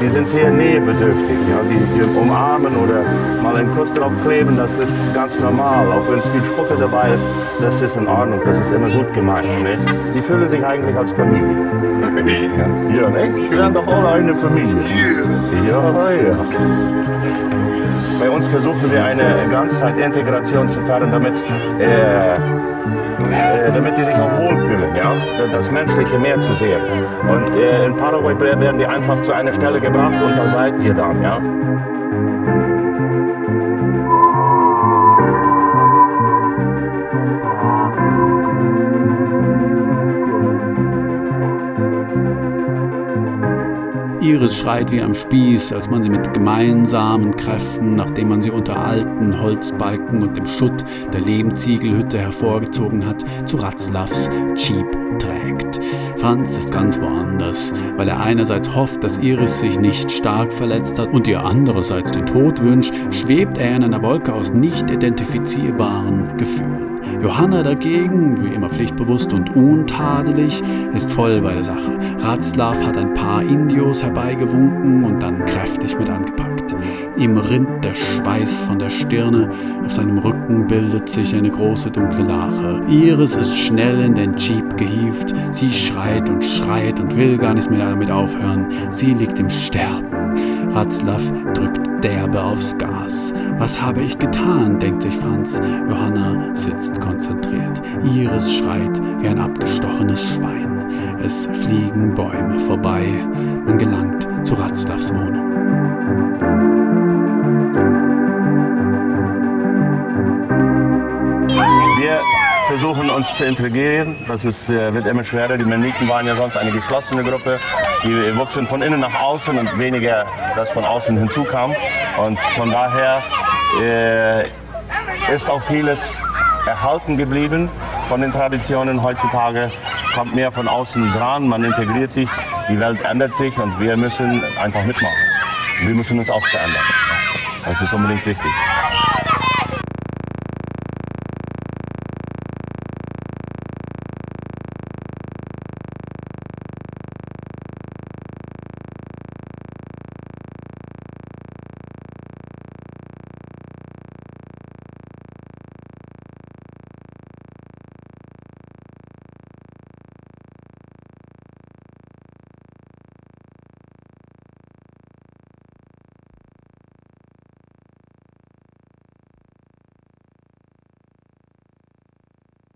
die sind sehr nähebedürftig. Ja, die, die umarmen oder mal einen Kuss drauf kleben, das ist ganz normal. Auch wenn es viel Spucke dabei ist, das ist in Ordnung, das ist immer gut gemeint. Ne? Sie fühlen sich eigentlich als Familie. Ja, ja ne? Sie sind doch alle eine Familie. Ja, ja. Bei uns versuchen wir eine Ganzzeitintegration zu fahren, damit, äh, äh, damit die sich auch wohlfühlen, ja? das menschliche Meer zu sehen. Und äh, in Paraguay werden die einfach zu einer Stelle gebracht und da seid ihr dann. Ja? Iris schreit wie am Spieß, als man sie mit gemeinsamen Kräften, nachdem man sie unter alten Holzbalken und dem Schutt der Lehmziegelhütte hervorgezogen hat, zu Ratzlavs Jeep trägt. Franz ist ganz woanders, weil er einerseits hofft, dass Iris sich nicht stark verletzt hat und ihr andererseits den Tod wünscht, schwebt er in einer Wolke aus nicht identifizierbaren Gefühlen. Johanna dagegen, wie immer pflichtbewusst und untadelig, ist voll bei der Sache. Ratzlaff hat ein paar Indios herbeigewunken und dann kräftig mit angepackt. Ihm rinnt der Schweiß von der Stirne, auf seinem Rücken bildet sich eine große dunkle Lache. Iris ist schnell in den Jeep gehievt, sie schreit und schreit und will gar nicht mehr damit aufhören. Sie liegt im Sterben. Ratzlaff drückt derbe aufs Gas. Was habe ich getan, denkt sich Franz. Johanna sitzt konzentriert. Iris schreit wie ein abgestochenes Schwein. Es fliegen Bäume vorbei. Man gelangt zu Ratzlaffs Wohnung. Versuchen uns zu integrieren. Das ist, äh, wird immer schwerer. Die Mennoniten waren ja sonst eine geschlossene Gruppe. Die wuchsen von innen nach außen und weniger, das von außen hinzukam. Und von daher äh, ist auch vieles erhalten geblieben von den Traditionen. Heutzutage kommt mehr von außen dran, man integriert sich, die Welt ändert sich und wir müssen einfach mitmachen. Wir müssen uns auch verändern. Das ist unbedingt wichtig.